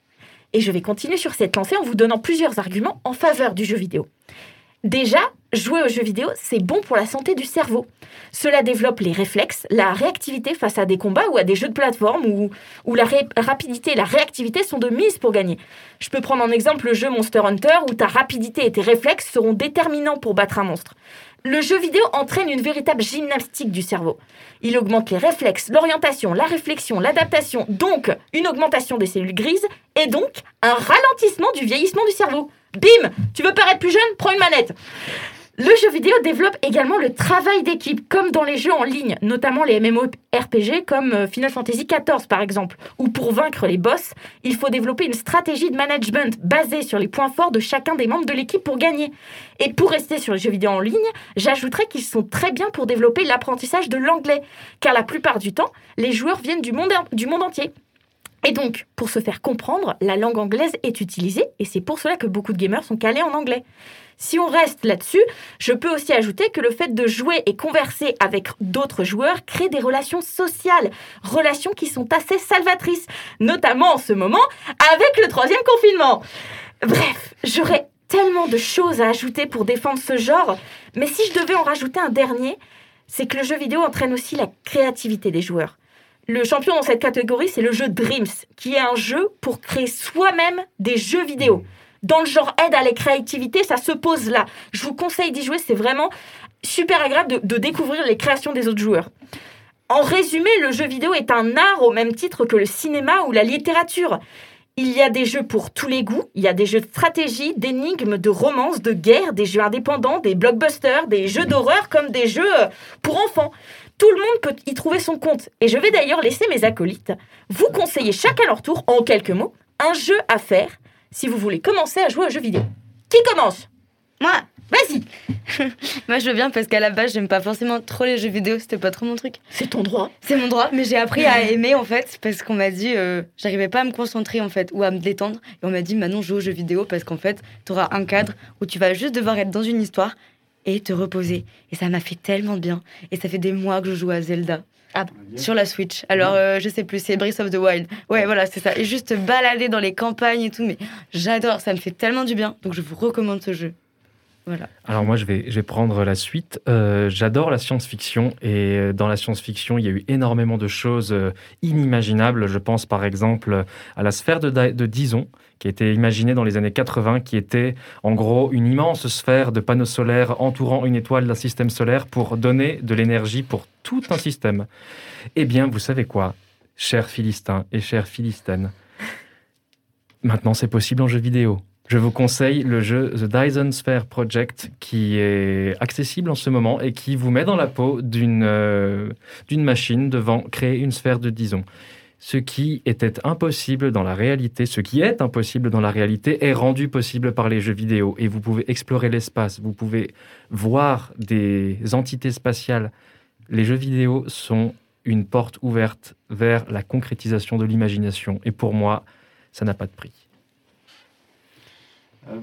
Et je vais continuer sur cette lancée en vous donnant plusieurs arguments en faveur du jeu vidéo. Déjà, jouer aux jeux vidéo, c'est bon pour la santé du cerveau. Cela développe les réflexes, la réactivité face à des combats ou à des jeux de plateforme où, la rapidité et la réactivité sont de mise pour gagner. Je peux prendre en exemple le jeu Monster Hunter où ta rapidité et tes réflexes seront déterminants pour battre un monstre. Le jeu vidéo entraîne une véritable gymnastique du cerveau. Il augmente les réflexes, l'orientation, la réflexion, l'adaptation, donc une augmentation des cellules grises et donc un ralentissement du vieillissement du cerveau. Bim Tu veux paraître plus jeune? Prends une manette le jeu vidéo développe également le travail d'équipe, comme dans les jeux en ligne, notamment les MMORPG comme euh, Final Fantasy XIV par exemple, où pour vaincre les boss, il faut développer une stratégie de management basée sur les points forts de chacun des membres de l'équipe pour gagner. Et pour rester sur les jeux vidéo en ligne, j'ajouterais qu'ils sont très bien pour développer l'apprentissage de l'anglais, car la plupart du temps, les joueurs viennent du monde, du monde entier. Et donc, pour se faire comprendre, la langue anglaise est utilisée, et c'est pour cela que beaucoup de gamers sont calés en anglais. Si on reste là-dessus, je peux aussi ajouter que le fait de jouer et converser avec d'autres joueurs crée des relations sociales, relations qui sont assez salvatrices, notamment en ce moment avec le troisième confinement. Bref, j'aurais tellement de choses à ajouter pour défendre ce genre, mais si je devais en rajouter un dernier, c'est que le jeu vidéo entraîne aussi la créativité des joueurs. Le champion dans cette catégorie, c'est le jeu Dreams, qui est un jeu pour créer soi-même des jeux vidéo. Dans le genre aide à la créativité, ça se pose là. Je vous conseille d'y jouer, c'est vraiment super agréable de, découvrir les créations des autres joueurs. En résumé, le jeu vidéo est un art au même titre que le cinéma ou la littérature. Il y a des jeux pour tous les goûts, il y a des jeux de stratégie, d'énigmes, de romance, de guerre, des jeux indépendants, des blockbusters, des jeux d'horreur comme des jeux euh, pour enfants. Tout le monde peut y trouver son compte. Et je vais d'ailleurs laisser mes acolytes vous conseiller chacun leur tour, en quelques mots, un jeu à faire si vous voulez commencer à jouer aux jeux vidéo. Qui commence? Moi, Vas-y moi je veux bien parce qu'à la base j'aime pas forcément trop les jeux vidéo, c'était pas trop mon truc. C'est ton droit. C'est mon droit, mais j'ai appris à aimer en fait parce qu'on m'a dit euh, j'arrivais pas à me concentrer en fait ou à me détendre et on m'a dit maintenant joue aux jeux vidéo parce qu'en fait t'auras un cadre où tu vas juste devoir être dans une histoire et te reposer et ça m'a fait tellement bien et ça fait des mois que je joue à Zelda. Ah, sur la Switch. Alors, euh, je sais plus, c'est Breath of the Wild. Ouais, voilà, c'est ça. Et juste balader dans les campagnes et tout, mais j'adore, ça me fait tellement du bien. Donc, je vous recommande ce jeu. Alors moi, je vais, je vais prendre la suite. Euh, J'adore la science-fiction et euh, dans la science-fiction, il y a eu énormément de choses euh, inimaginables. Je pense par exemple à la sphère de, de Dison, qui été imaginée dans les années 80, qui était en gros une immense sphère de panneaux solaires entourant une étoile d'un système solaire pour donner de l'énergie pour tout un système. Eh bien, vous savez quoi, chers Philistins et chères Philistines, maintenant c'est possible en jeu vidéo. Je vous conseille le jeu The Dyson Sphere Project qui est accessible en ce moment et qui vous met dans la peau d'une euh, d'une machine devant créer une sphère de Dyson. Ce qui était impossible dans la réalité, ce qui est impossible dans la réalité est rendu possible par les jeux vidéo et vous pouvez explorer l'espace, vous pouvez voir des entités spatiales. Les jeux vidéo sont une porte ouverte vers la concrétisation de l'imagination et pour moi, ça n'a pas de prix. Euh,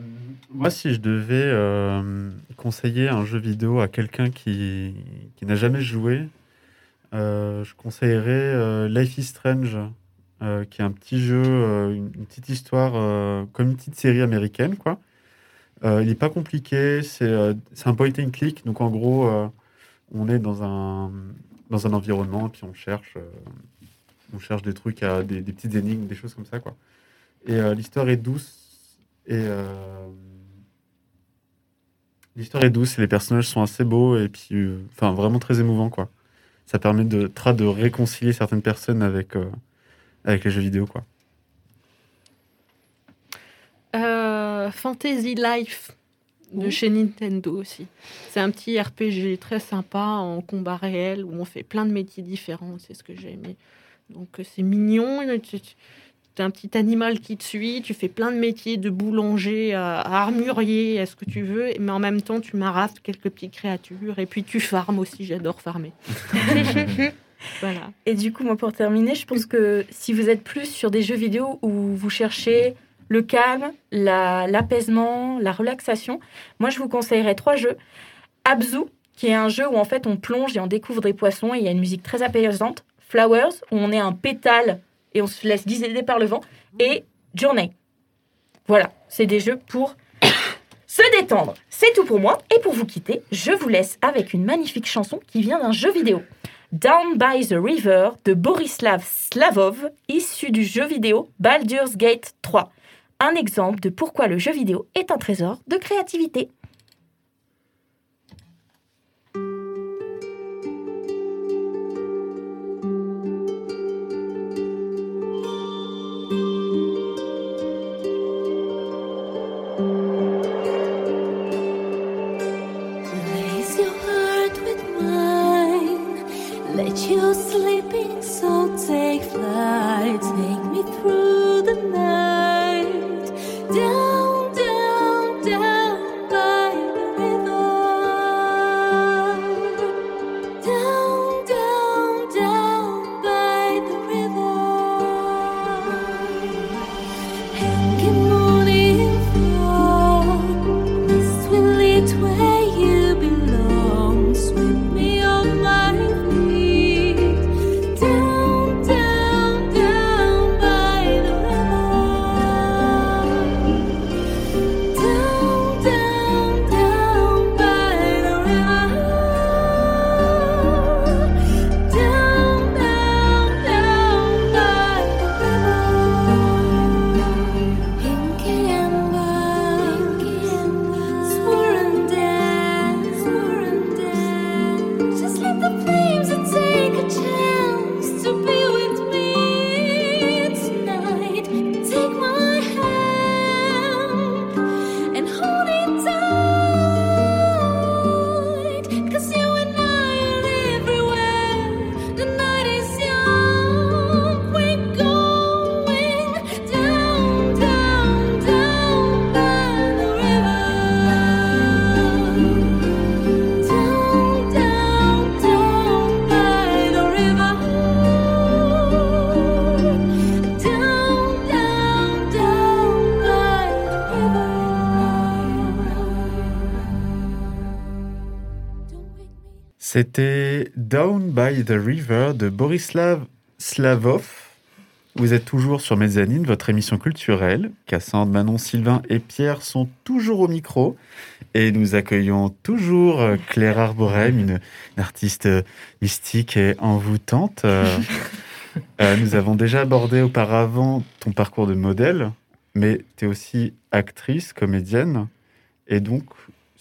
moi, si je devais euh, conseiller un jeu vidéo à quelqu'un qui, qui n'a jamais joué, euh, je conseillerais Life is Strange, qui est un petit jeu, une, petite histoire, comme une petite série américaine, quoi. Il n'est pas compliqué, c'est un point and click, donc en gros, on est dans un, dans un environnement, et puis on cherche, on cherche des trucs, des, des petites énigmes, des choses comme ça, quoi. Et l'histoire est douce, et euh, l'histoire est douce et les personnages sont assez beaux et puis euh, enfin vraiment très émouvants quoi. Ça permet de de réconcilier certaines personnes avec euh, avec les jeux vidéo quoi. Euh, Fantasy Life de chez Nintendo aussi. C'est un petit RPG très sympa en combat réel où on fait plein de métiers différents. C'est ce que j'ai aimé. Donc c'est mignon. Un petit animal qui te suit. Tu fais plein de métiers de boulanger à, à armurier, à ce que tu veux. Mais en même temps, tu marafes quelques petites créatures. Et puis tu farmes aussi. J'adore farmer. Voilà. Et du coup, moi, pour terminer, je pense que si vous êtes plus sur des jeux vidéo où vous cherchez le calme, la- l'apaisement, la, relaxation, moi, je vous conseillerais trois jeux. Abzu, qui est un jeu où en fait on plonge et on découvre des poissons et il y a une musique très apaisante. Flowers, où on est un pétale et on se laisse guider par le vent. Et Journey. Voilà, c'est des jeux pour se détendre. C'est tout pour moi. Et pour vous quitter, je vous laisse avec une magnifique chanson qui vient d'un jeu vidéo. Down by the River de Borislav Slavov, issu du jeu vidéo Baldur's Gate 3. Un exemple de pourquoi le jeu vidéo est un trésor de créativité. C'était Down by the River de Borislav Slavov. Vous êtes toujours sur Mezzanine, votre émission culturelle. Cassandre, Manon, Sylvain et Pierre sont toujours au micro. Et nous accueillons toujours euh, Claire Arborem, une, une artiste euh, mystique et envoûtante. Euh, nous avons déjà abordé auparavant ton parcours de modèle, mais tu es aussi actrice, comédienne. Et donc,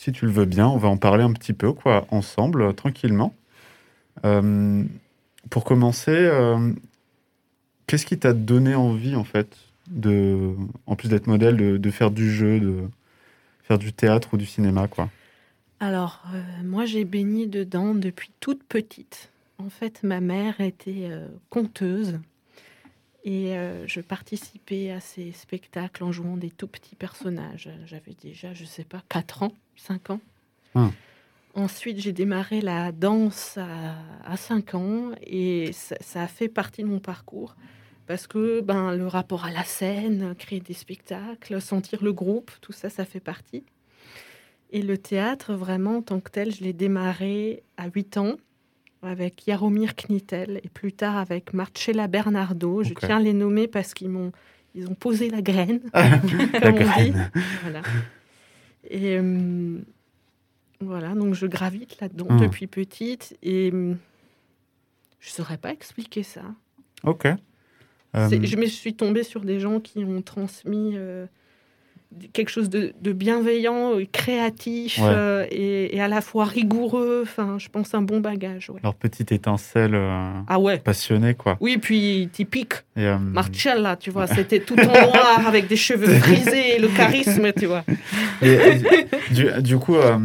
si tu le veux bien, on va en parler un petit peu, quoi, ensemble, tranquillement. Euh, pour commencer, euh, qu'est-ce qui t'a donné envie, en fait, de, en plus d'être modèle, de, faire du jeu, de faire du théâtre ou du cinéma, quoi? Alors, euh, moi, j'ai baigné dedans depuis toute petite. En fait, ma mère était conteuse et euh, je participais à ses spectacles en jouant des tout petits personnages. J'avais déjà, je sais pas, 4 ans, 5 ans. Ah. Ensuite, j'ai démarré la danse à, à 5 ans et ça, ça a fait partie de mon parcours parce que ben, le rapport à la scène, créer des spectacles, sentir le groupe, tout ça, ça fait partie. Et le théâtre, vraiment, en tant que tel, je l'ai démarré à 8 ans avec Jaromir Knittel et plus tard avec Marcella Bernardo. Je tiens à les nommer parce qu'ils m'ont ils ont posé la graine, La graine. Voilà. Et euh, voilà, donc je gravite là-dedans Hmm. depuis petite et euh, je saurais pas expliquer ça. Ok. C'est- Je me suis tombée sur des gens qui ont transmis quelque chose de, de bienveillant, et créatif Ouais. euh, et, et à la fois rigoureux. Enfin, je pense un bon bagage. ouais. Leur petite étincelle euh, Ah ouais. passionnée, quoi. Oui, puis typique Et, euh, Marcella, tu vois, c'était tout en noir avec des cheveux frisés, le charisme, tu vois. Et, du, du coup, euh,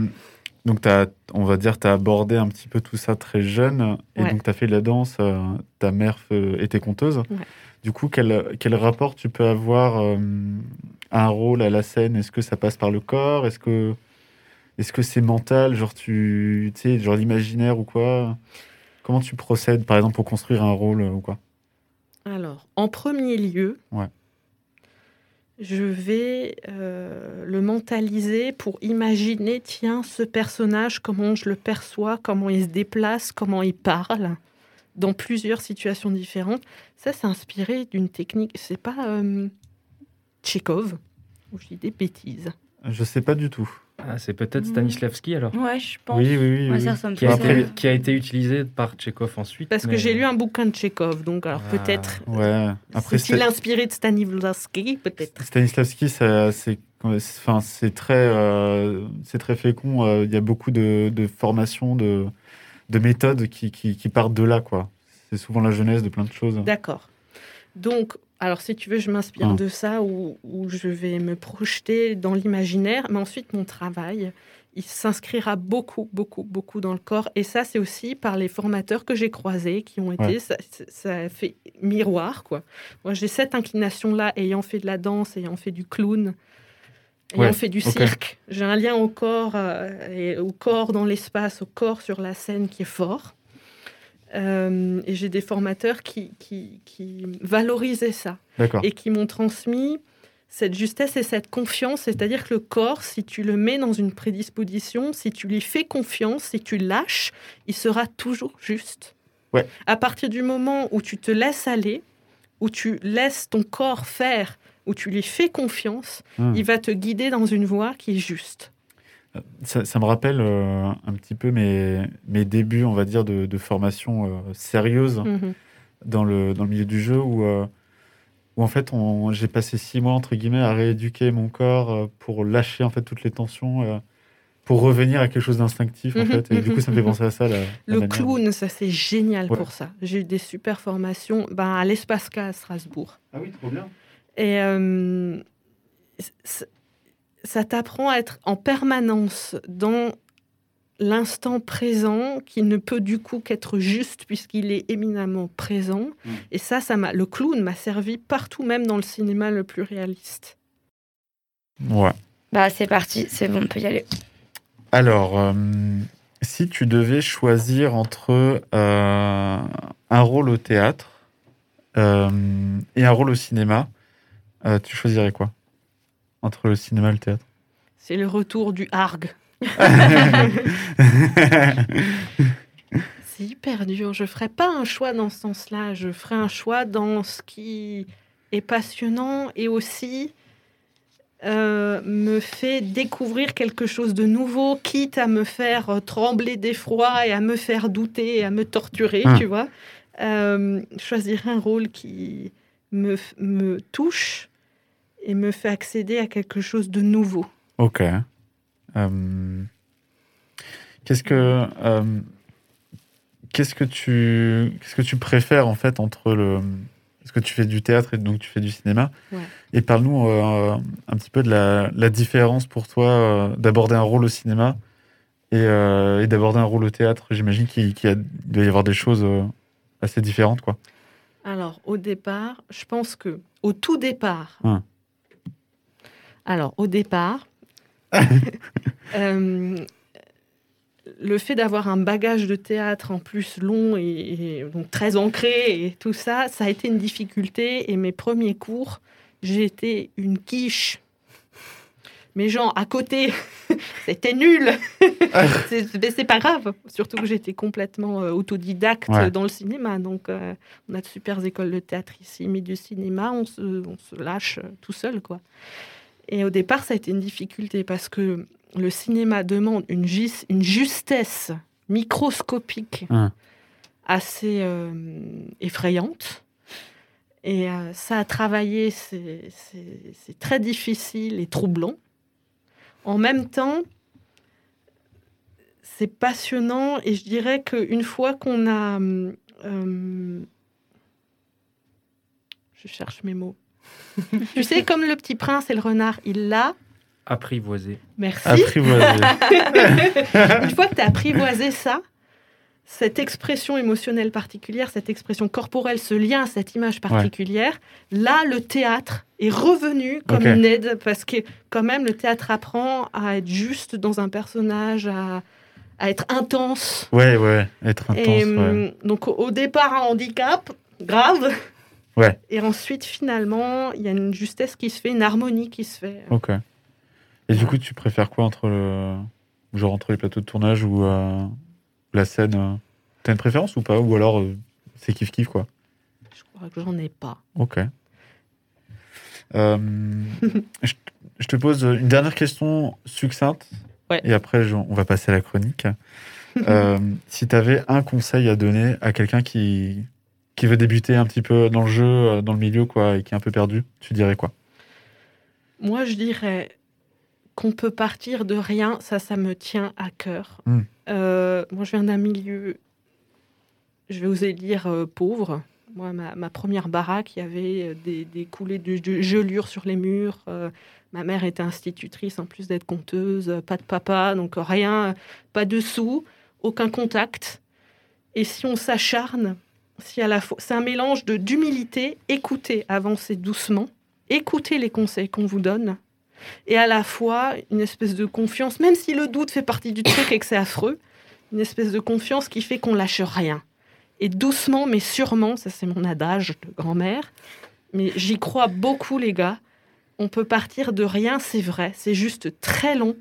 donc t'as- on va dire, tu as abordé un petit peu tout ça très jeune. Et donc, tu as fait de la danse. euh, ta mère euh, était conteuse. Du coup, quel, quel rapport tu peux avoir euh, à un rôle à la scène? Est-ce que ça passe par le corps? Est-ce que est-ce que c'est mental? Genre, tu sais, genre l'imaginaire ou quoi? Comment tu procèdes, par exemple, pour construire un rôle euh, ou quoi? Alors, en premier lieu, Ouais. je vais euh, le mentaliser pour imaginer, tiens, ce personnage, comment je le perçois, comment il se déplace, comment il parle, dans plusieurs situations différentes. Ça, c'est inspiré d'une technique, c'est pas euh, Tchekhov, ou je dis des bêtises. Je sais pas du tout. Ah, c'est peut-être. Stanislavski alors Ouais, je pense. Oui, oui, oui. Ouais, ça qui a, été, ça. qui a été utilisé par Tchekhov ensuite. Parce que j'ai lu un bouquin de Tchekhov, donc alors Ah, peut-être. Ouais. Après, C'est-il Sta- inspiré de Stanislavski Peut-être. Stanislavski, ça- c'est enfin, c'est très, euh, c'est très fécond. euh, Il y a beaucoup de, de formations, de, de méthodes qui, qui, qui partent de là. quoi. C'est souvent la jeunesse de plein de choses. D'accord. Donc, alors si tu veux, je m'inspire Ah. de ça où, où je vais me projeter dans l'imaginaire, mais ensuite mon travail, il s'inscrira beaucoup, beaucoup, beaucoup dans le corps. Et ça, c'est aussi par les formateurs que j'ai croisés qui ont été, Ouais. ça, ça fait miroir, quoi. Moi, j'ai cette inclination-là, ayant fait de la danse, ayant fait du clown, ayant Ouais, fait du cirque. J'ai un lien au corps, euh, et au corps dans l'espace, au corps sur la scène qui est fort. Euh, et j'ai des formateurs qui, qui, qui valorisaient ça et qui m'ont transmis cette justesse et cette confiance. C'est-à-dire que le corps, si tu le mets dans une prédisposition, si tu lui fais confiance, si tu lâches, il sera toujours juste. Ouais. À partir du moment où tu te laisses aller, où tu laisses ton corps faire, où tu lui fais confiance, Hmm. il va te guider dans une voie qui est juste. Ça, ça me rappelle euh, un petit peu mes, mes débuts, on va dire, de, de formation euh, sérieuse Mhm. dans, le, dans le milieu du jeu où, euh, où en fait, j'ai passé six mois, entre guillemets, à rééduquer mon corps euh, pour lâcher en fait toutes les tensions, euh, pour revenir à quelque chose d'instinctif, en Mhm, fait. Et du coup, ça me fait mhm. penser à ça. La, Le clown, ça c'est génial Ouais. pour ça. J'ai eu des super formations ben, à l'Espace K à Strasbourg. Ah oui, trop bien. Et euh, ça t'apprend à être en permanence dans l'instant présent qui ne peut du coup qu'être juste puisqu'il est éminemment présent. Mm. Et ça, ça m'a, le clown m'a servi partout, même dans le cinéma le plus réaliste. Ouais. Bah, c'est parti, c'est bon, on peut y aller. Alors, euh, si tu devais choisir entre euh, un rôle au théâtre euh, et un rôle au cinéma, euh, tu choisirais quoi Entre le cinéma et le théâtre? C'est le retour du harg. C'est hyper dur. Je ferai pas un choix dans ce sens-là. Je ferai un choix dans ce qui est passionnant et aussi euh, me fait découvrir quelque chose de nouveau, quitte à me faire euh, trembler d'effroi et à me faire douter et à me torturer, Ah. tu vois. Euh, choisir un rôle qui me, me touche et me fait accéder à quelque chose de nouveau. Ok. Euh, qu'est-ce que euh, qu'est-ce que tu qu'est-ce que tu préfères en fait entre le parce que tu fais du théâtre et donc tu fais du cinéma Ouais. et parle-nous euh, un petit peu de la, la différence pour toi d'aborder un rôle au cinéma et, et d'aborder un rôle au théâtre j'imagine qu'il doit y avoir des choses assez différentes quoi Alors, au départ, je pense que au tout départ, Hum. Alors au départ, euh, le fait d'avoir un bagage de théâtre en plus long et, et donc très ancré et tout ça, ça a été une difficulté. Et mes premiers cours, j'ai été une quiche. Mais genre, à côté, c'était nul. Mais c'est pas grave. Surtout que j'étais complètement euh, autodidacte Ouais. dans le cinéma. Donc, euh, on a de super écoles de théâtre ici, mais du cinéma, on se, on se lâche tout seul, quoi. Et au départ, ça a été une difficulté parce que le cinéma demande une, gis- une justesse microscopique Hum. assez euh, effrayante. Et euh, ça a travaillé, c'est très difficile et troublant. En même temps, c'est passionnant et je dirais qu'une fois qu'on a... hum, euh, je cherche mes mots. Tu sais, comme le petit prince et le renard, il l'a. Apprivoisé. Merci. apprivoisé Une fois que tu as apprivoisé ça, cette expression émotionnelle particulière, cette expression corporelle, ce lien à cette image particulière, là, le théâtre est revenu comme une aide parce que quand même, le théâtre apprend à être juste dans un personnage, à, à être intense. Ouais, ouais, être intense. Et, ouais. hum, Donc au- au départ, un handicap grave. Ouais. Et ensuite, finalement, il y a une justesse qui se fait, une harmonie qui se fait. Ok. Et du coup, tu préfères quoi entre le. Genre entre les plateaux de tournage ou euh, la scène euh, T'as une préférence ou pas? Ou alors euh, c'est kiff-kiff quoi? Je crois que j'en ai pas. Ok. Euh, je, je te pose une dernière question succincte. Ouais. Et après, je- on va passer à la chronique. Si tu avais un conseil à donner à quelqu'un qui, qui veut débuter un petit peu dans le jeu, euh, dans le milieu, quoi, et qui est un peu perdu, tu dirais quoi? Moi, je dirais qu'on peut partir de rien, ça, ça me tient à cœur. Mm. Euh, moi, je viens d'un milieu, je vais oser dire, euh, pauvre. Moi, ma, ma première baraque, il y avait des, des coulées de, de gelure sur les murs. Euh, ma mère était institutrice, en plus d'être conteuse. Pas de papa, donc rien, pas de sous, aucun contact. Et si on s'acharne, c'est un mélange de d'humilité, écouter, avancer doucement, écouter les conseils qu'on vous donne, et à la fois une espèce de confiance, même si le doute fait partie du truc et que c'est affreux, une espèce de confiance qui fait qu'on lâche rien. Et doucement, mais sûrement, ça c'est mon adage de grand-mère, mais j'y crois beaucoup les gars, on peut partir de rien, c'est vrai, c'est juste très long,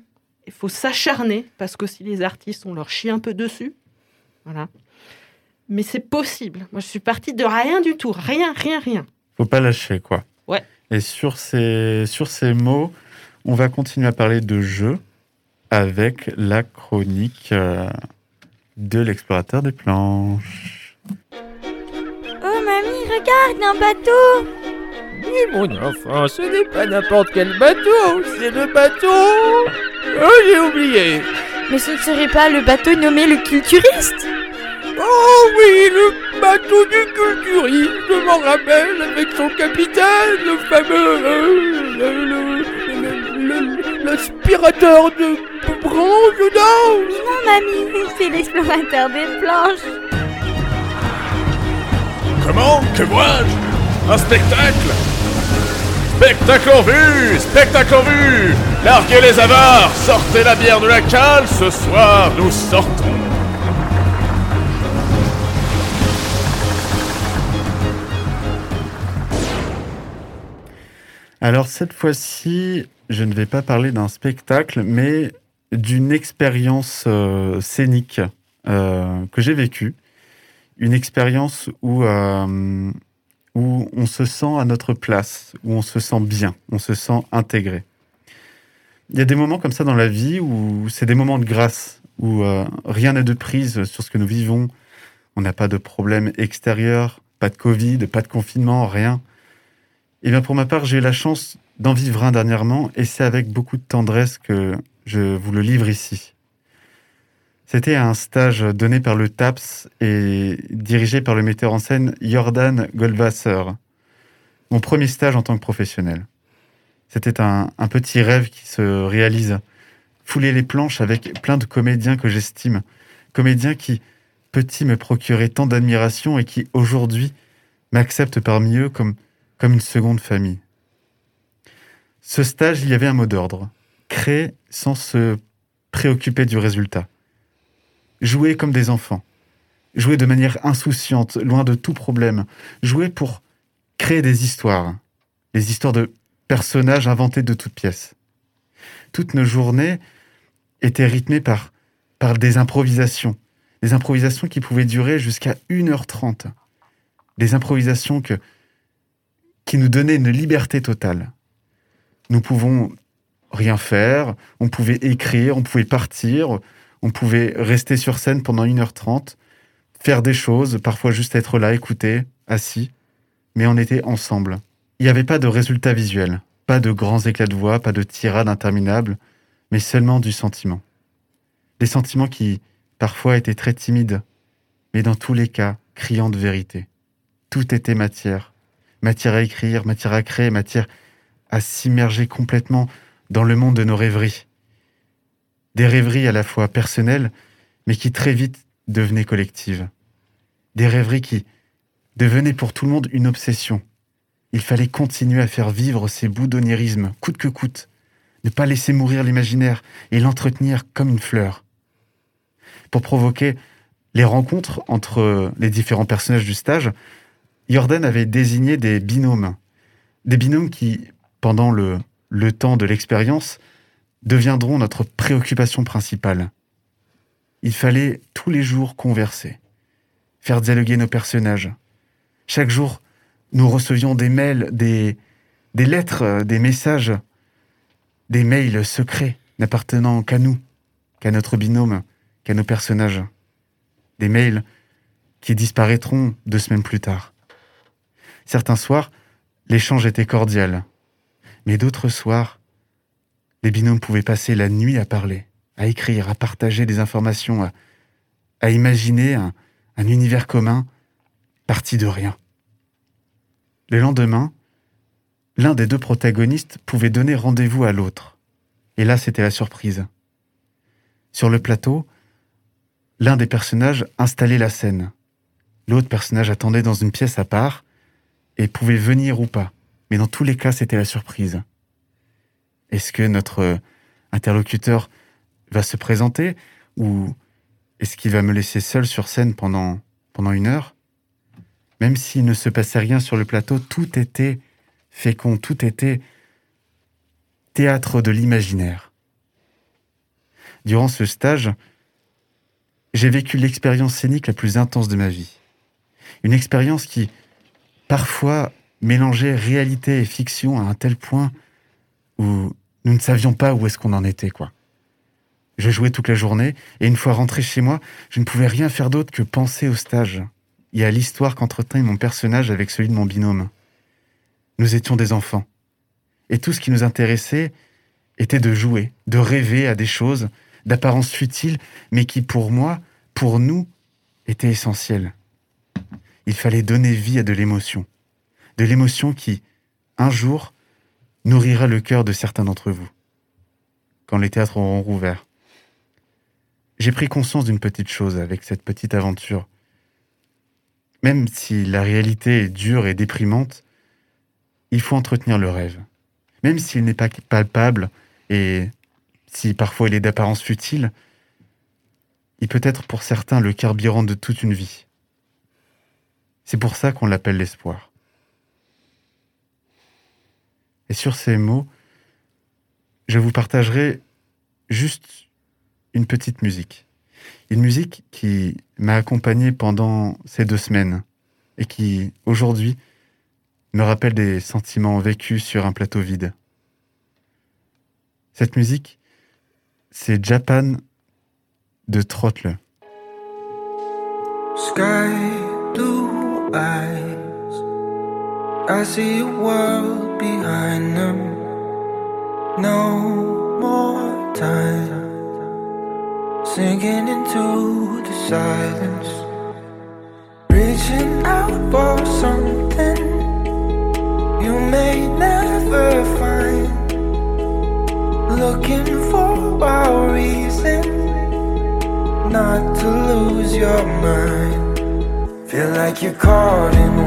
il faut s'acharner, parce que si les artistes, on leur chie un peu dessus, voilà. Mais c'est possible. Moi, je suis partie de rien du tout, rien, rien, rien. Faut pas lâcher, quoi. Ouais. Et sur ces, sur ces mots, on va continuer à parler de jeu avec la chronique euh, de l'explorateur des planches. Oh mamie, regarde un bateau Oui, mon enfant, ce n'est pas n'importe quel bateau, c'est le bateau. Oh, j'ai oublié. Mais ce ne serait pas le bateau nommé le culturiste? Oh oui, le bateau du culturiste, je m'en rappelle, avec son capitaine, le fameux. euh, le- le- le- le- L'aspirateur de branche, non Non mamie, c'est l'explorateur des planches. Comment Que vois-je Un spectacle? Spectacle en vue Spectacle en vue. Larguez les avares Sortez la bière de la cale Ce soir, nous sortons Alors cette fois-ci, je ne vais pas parler d'un spectacle, mais d'une expérience euh, scénique euh, que j'ai vécue. Une expérience où, euh, où on se sent à notre place, où on se sent bien, on se sent intégré. Il y a des moments comme ça dans la vie où c'est des moments de grâce, où rien n'est de prise sur ce que nous vivons. On n'a pas de problème extérieur, pas de Covid, pas de confinement, rien. Eh bien, pour ma part, j'ai eu la chance d'en vivre un dernièrement, et c'est avec beaucoup de tendresse que je vous le livre ici. C'était un stage donné par le TAPS et dirigé par le metteur en scène Jordan Goldwasser. Mon premier stage en tant que professionnel. C'était un, un petit rêve qui se réalise. Fouler les planches avec plein de comédiens que j'estime. Comédiens qui, petits, me procuraient tant d'admiration et qui, aujourd'hui, m'acceptent parmi eux comme comme une seconde famille. Ce stage, il y avait un mot d'ordre. Créer sans se préoccuper du résultat. Jouer comme des enfants. Jouer de manière insouciante, loin de tout problème. Jouer pour créer des histoires. Des histoires de personnages inventés de toutes pièces. Toutes nos journées étaient rythmées par, des improvisations. Des improvisations qui pouvaient durer jusqu'à 1h30. Des improvisations que, qui nous donnait une liberté totale. Nous pouvons rien faire, on pouvait écrire, on pouvait partir, on pouvait rester sur scène pendant 1h30, faire des choses, parfois juste être là, écouter, assis, mais on était ensemble. Il n'y avait pas de résultat visuel, pas de grands éclats de voix, pas de tirades interminables, mais seulement du sentiment. Des sentiments qui, parfois, étaient très timides, mais dans tous les cas, criant de vérité. Tout était matière, matière à écrire, matière à créer, matière à s'immerger complètement dans le monde de nos rêveries. Des rêveries à la fois personnelles, mais qui très vite devenaient collectives. Des rêveries qui devenaient pour tout le monde une obsession. Il fallait continuer à faire vivre ces bouts d'onirisme, coûte que coûte, ne pas laisser mourir l'imaginaire et l'entretenir comme une fleur. pour provoquer les rencontres entre les différents personnages du stage, Jordan avait désigné des binômes. Des binômes qui, pendant le, temps de l'expérience, deviendront notre préoccupation principale. Il fallait tous les jours converser, faire dialoguer nos personnages. Chaque jour, nous recevions des mails, des, des lettres, des messages, des mails secrets n'appartenant qu'à nous, qu'à notre binôme, qu'à nos personnages. Des mails qui disparaîtront deux semaines plus tard. Certains soirs, l'échange était cordial, mais d'autres soirs, les binômes pouvaient passer la nuit à parler, à écrire, à partager des informations, à, imaginer un univers commun parti de rien. Le lendemain, l'un des deux protagonistes pouvait donner rendez-vous à l'autre. Et là, c'était la surprise. Sur le plateau, l'un des personnages installait la scène. L'autre personnage attendait dans une pièce à part et pouvait venir ou pas. Mais dans tous les cas, c'était la surprise. Est-ce que notre interlocuteur va se présenter ou est-ce qu'il va me laisser seul sur scène pendant, pendant une heure? Même s'il ne se passait rien sur le plateau, tout était fécond, tout était théâtre de l'imaginaire. Durant ce stage, j'ai vécu l'expérience scénique la plus intense de ma vie. Une expérience qui, parfois, mélangeait réalité et fiction à un tel point où nous ne savions pas où est-ce qu'on en était. Je jouais toute la journée, et une fois rentré chez moi, je ne pouvais rien faire d'autre que penser au stage et à l'histoire qu'entretint mon personnage avec celui de mon binôme. Nous étions des enfants, et tout ce qui nous intéressait était de jouer, de rêver à des choses d'apparence futile, mais qui pour moi, pour nous, étaient essentielles. Il fallait donner vie à de l'émotion, de l'émotion qui, un jour, nourrira le cœur de certains d'entre vous, quand les théâtres auront rouvert. J'ai pris conscience d'une petite chose avec cette petite aventure. Même si la réalité est dure et déprimante, il faut entretenir le rêve. Même s'il n'est pas palpable et si parfois il est d'apparence futile, il peut être pour certains le carburant de toute une vie. C'est pour ça qu'on l'appelle l'espoir. Et sur ces mots, je vous partagerai juste une petite musique. Une musique qui m'a accompagné pendant ces deux semaines et qui, aujourd'hui, me rappelle des sentiments vécus sur un plateau vide. Cette musique, c'est Japan de Trottle. Sky eyes. I see a world behind them. No more time. Sinking into the silence. Reaching out for something you may never find. Looking for a reason not to lose your mind. Feel like you're caught in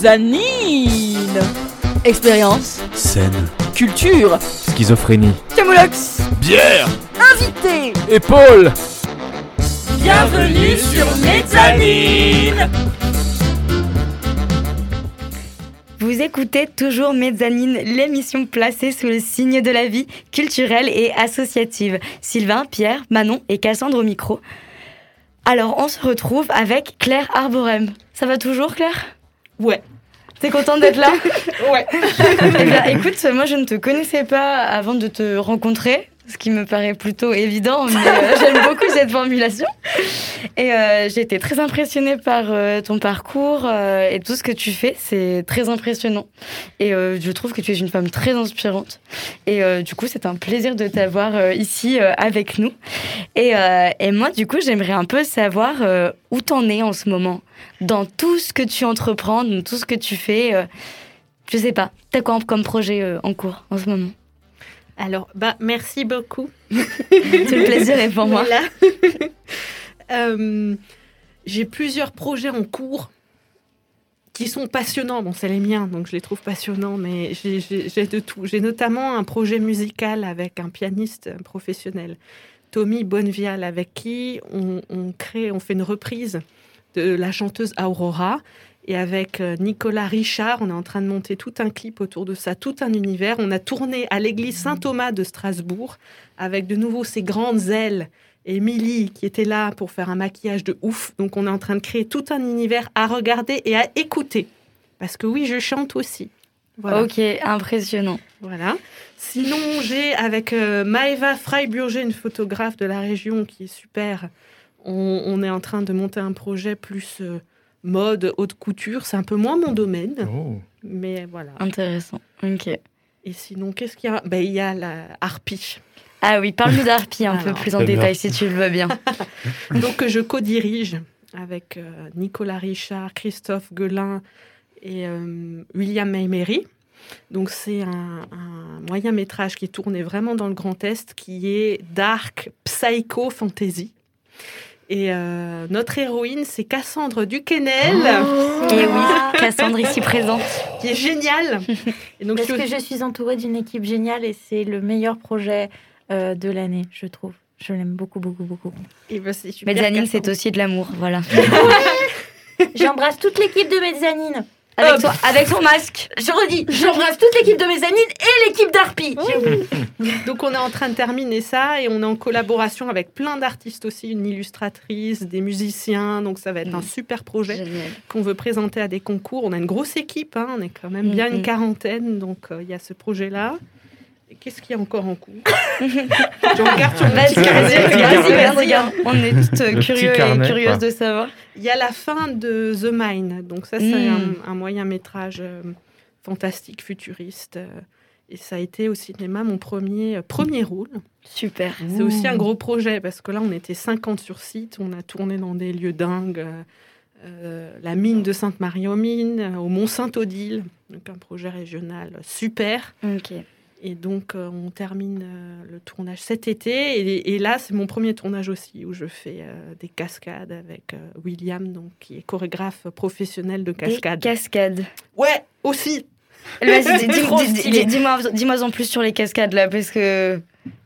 Mezzanine Expérience, Scène. culture, Schizophrénie. Camoulox, Bière invité Épaule Bienvenue sur Mezzanine Vous écoutez toujours Mezzanine, l'émission placée sous le signe de la vie culturelle et associative. Sylvain, Pierre, Manon et Cassandre au micro. Alors, on se retrouve avec Claire Arborem. Ça va toujours, Claire? Ouais. T'es contente d'être là Ouais. Eh bien, écoute, moi je ne te connaissais pas avant de te rencontrer, ce qui me paraît plutôt évident, mais euh, j'aime beaucoup cette formulation. Et euh, j'ai été très impressionnée par euh, ton parcours et tout ce que tu fais, c'est très impressionnant. Et je trouve que tu es une femme très inspirante. Et du coup, c'est un plaisir de t'avoir ici avec nous. Et, et moi, du coup, j'aimerais un peu savoir où t'en es en ce moment, dans tout ce que tu entreprends, dans tout ce que tu fais. je sais pas, t'as quoi comme projet en cours en ce moment? Alors, bah, merci beaucoup. Tout le plaisir est pour moi. Voilà. Euh, J'ai plusieurs projets en cours qui sont passionnants. Bon, c'est les miens, donc je les trouve passionnants, mais j'ai- j'ai j'ai de tout. J'ai notamment un projet musical avec un pianiste professionnel, Tommy Bonnevial, avec qui on, on crée, on fait une reprise de la chanteuse Aurora. Et avec euh, Nicolas Richard, on est en train de monter tout un clip autour de ça, tout un univers. On a tourné à l'église Saint-Thomas de Strasbourg avec de nouveau ces grandes ailes. Et Émilie qui était là pour faire un maquillage de ouf. Donc on est en train de créer tout un univers à regarder et à écouter. Parce que oui, je chante aussi. Voilà. Ok, impressionnant. Voilà. Sinon, j'ai avec euh, Maëva Freiburger, une photographe de la région qui est super. On, on est en train de monter un projet plus euh, mode, haute couture. C'est un peu moins mon domaine. Oh. Mais voilà. Intéressant. Ok. Et sinon, qu'est-ce qu'il y a? Ben, Il y a la harpie. Ah oui, parle-nous d'Harpie un peu plus en détail si tu le veux bien. Donc, que je co-dirige avec euh, Nicolas Richard, Christophe Guelin et euh, William Maymery. Donc, c'est un, un moyen métrage qui est tourné vraiment dans le Grand Est, qui est dark, psycho, fantasy. Et euh, notre héroïne, c'est Cassandre Duquesnel, Et oui, Cassandre ici présente. qui est géniale. Et donc, Parce je- que je suis entourée d'une équipe géniale et c'est le meilleur projet euh, de l'année, je trouve. Je l'aime beaucoup, beaucoup, beaucoup. et ben, c'est super, Mezzanine, c'est aussi de l'amour, voilà. J'embrasse toute l'équipe de Mezzanine. Avec, Hop. toi, avec ton masque. Je redis, j'embrasse toute l'équipe de Mezzanine et l'équipe d'Arpi. Donc on est en train de terminer ça et on est en collaboration avec plein d'artistes aussi, une illustratrice, des musiciens. Donc ça va être un super projet qu'on veut présenter à des concours. On a une grosse équipe, hein, on est quand même bien une quarantaine, donc euh, il y a ce projet-là. Qu'est-ce qu'il y a encore en cours Je regarde sur Vas-y, petit carnet. vas-y, Regarde, regarde, regarde, vas-y. regarde. On est toutes curieux carnet, et curieuses de savoir. Il y a la fin de The Mine. Donc ça, c'est Mm. un, un moyen métrage euh, fantastique, futuriste. euh, et ça a été au cinéma mon premier, euh, premier rôle. Super. C'est aussi un gros projet parce que là, on était 50 sur site. On a tourné dans des lieux dingues. euh, la mine de Sainte-Marie-aux-Mines, au Mont-Saint-Odile. Donc un projet régional super. Ok. Et donc, euh, on termine euh, le tournage cet été. Et, et là, c'est mon premier tournage aussi, où je fais euh, des cascades avec William, donc, qui est chorégraphe professionnel de Des cascades. cascades. ouais, aussi Vas-y, dis- dis- dis- dis-moi en plus sur les cascades là, parce que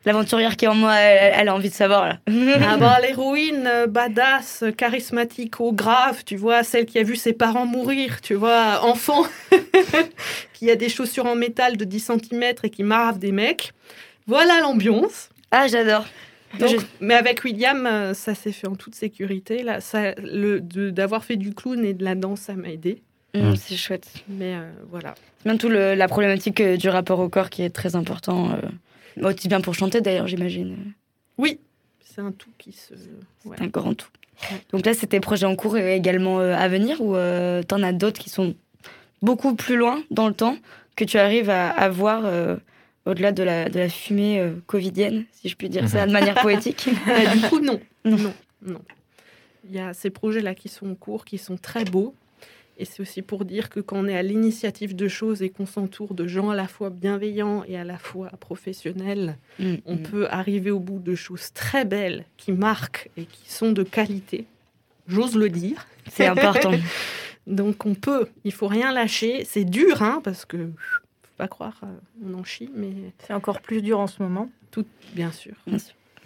l'aventurière qui est en moi, elle, elle a envie de savoir là. Ah bah, l'héroïne badass, charismatique, au grave, tu vois, celle qui a vu ses parents mourir, tu vois, enfant, qui a des chaussures en métal de 10 cm et qui marave des mecs. Voilà l'ambiance. Ah, j'adore. Donc, Je- Mais avec William, euh, ça s'est fait en toute sécurité. Là, ça, le, de- d'avoir fait du clown et de la danse, ça m'a aidé. Mm, c'est chouette. Mais euh, voilà. C'est bien tout le- la problématique euh, du rapport au corps qui est très important. euh, aussi bien pour chanter d'ailleurs, j'imagine. Oui, c'est un tout qui se. ouais. C'est un grand tout. Ouais. Donc là, c'est tes projets en cours et également euh, à venir ou euh, t'en as d'autres qui sont beaucoup plus loin dans le temps que tu arrives à, à voir euh, au-delà de la, de la fumée euh, covidienne, si je puis dire ça de manière poétique Bah, du coup, non. Non. non. non. Il y a ces projets-là qui sont en cours, qui sont très beaux. Et c'est aussi pour dire que quand on est à l'initiative de choses et qu'on s'entoure de gens à la fois bienveillants et à la fois professionnels, Mm, on mm. peut arriver au bout de choses très belles qui marquent et qui sont de qualité. J'ose le dire. C'est important. Donc on peut, il faut rien lâcher. C'est dur, hein, parce que faut pas croire, euh, on en chie, mais C'est encore plus dur en ce moment. tout, bien sûr.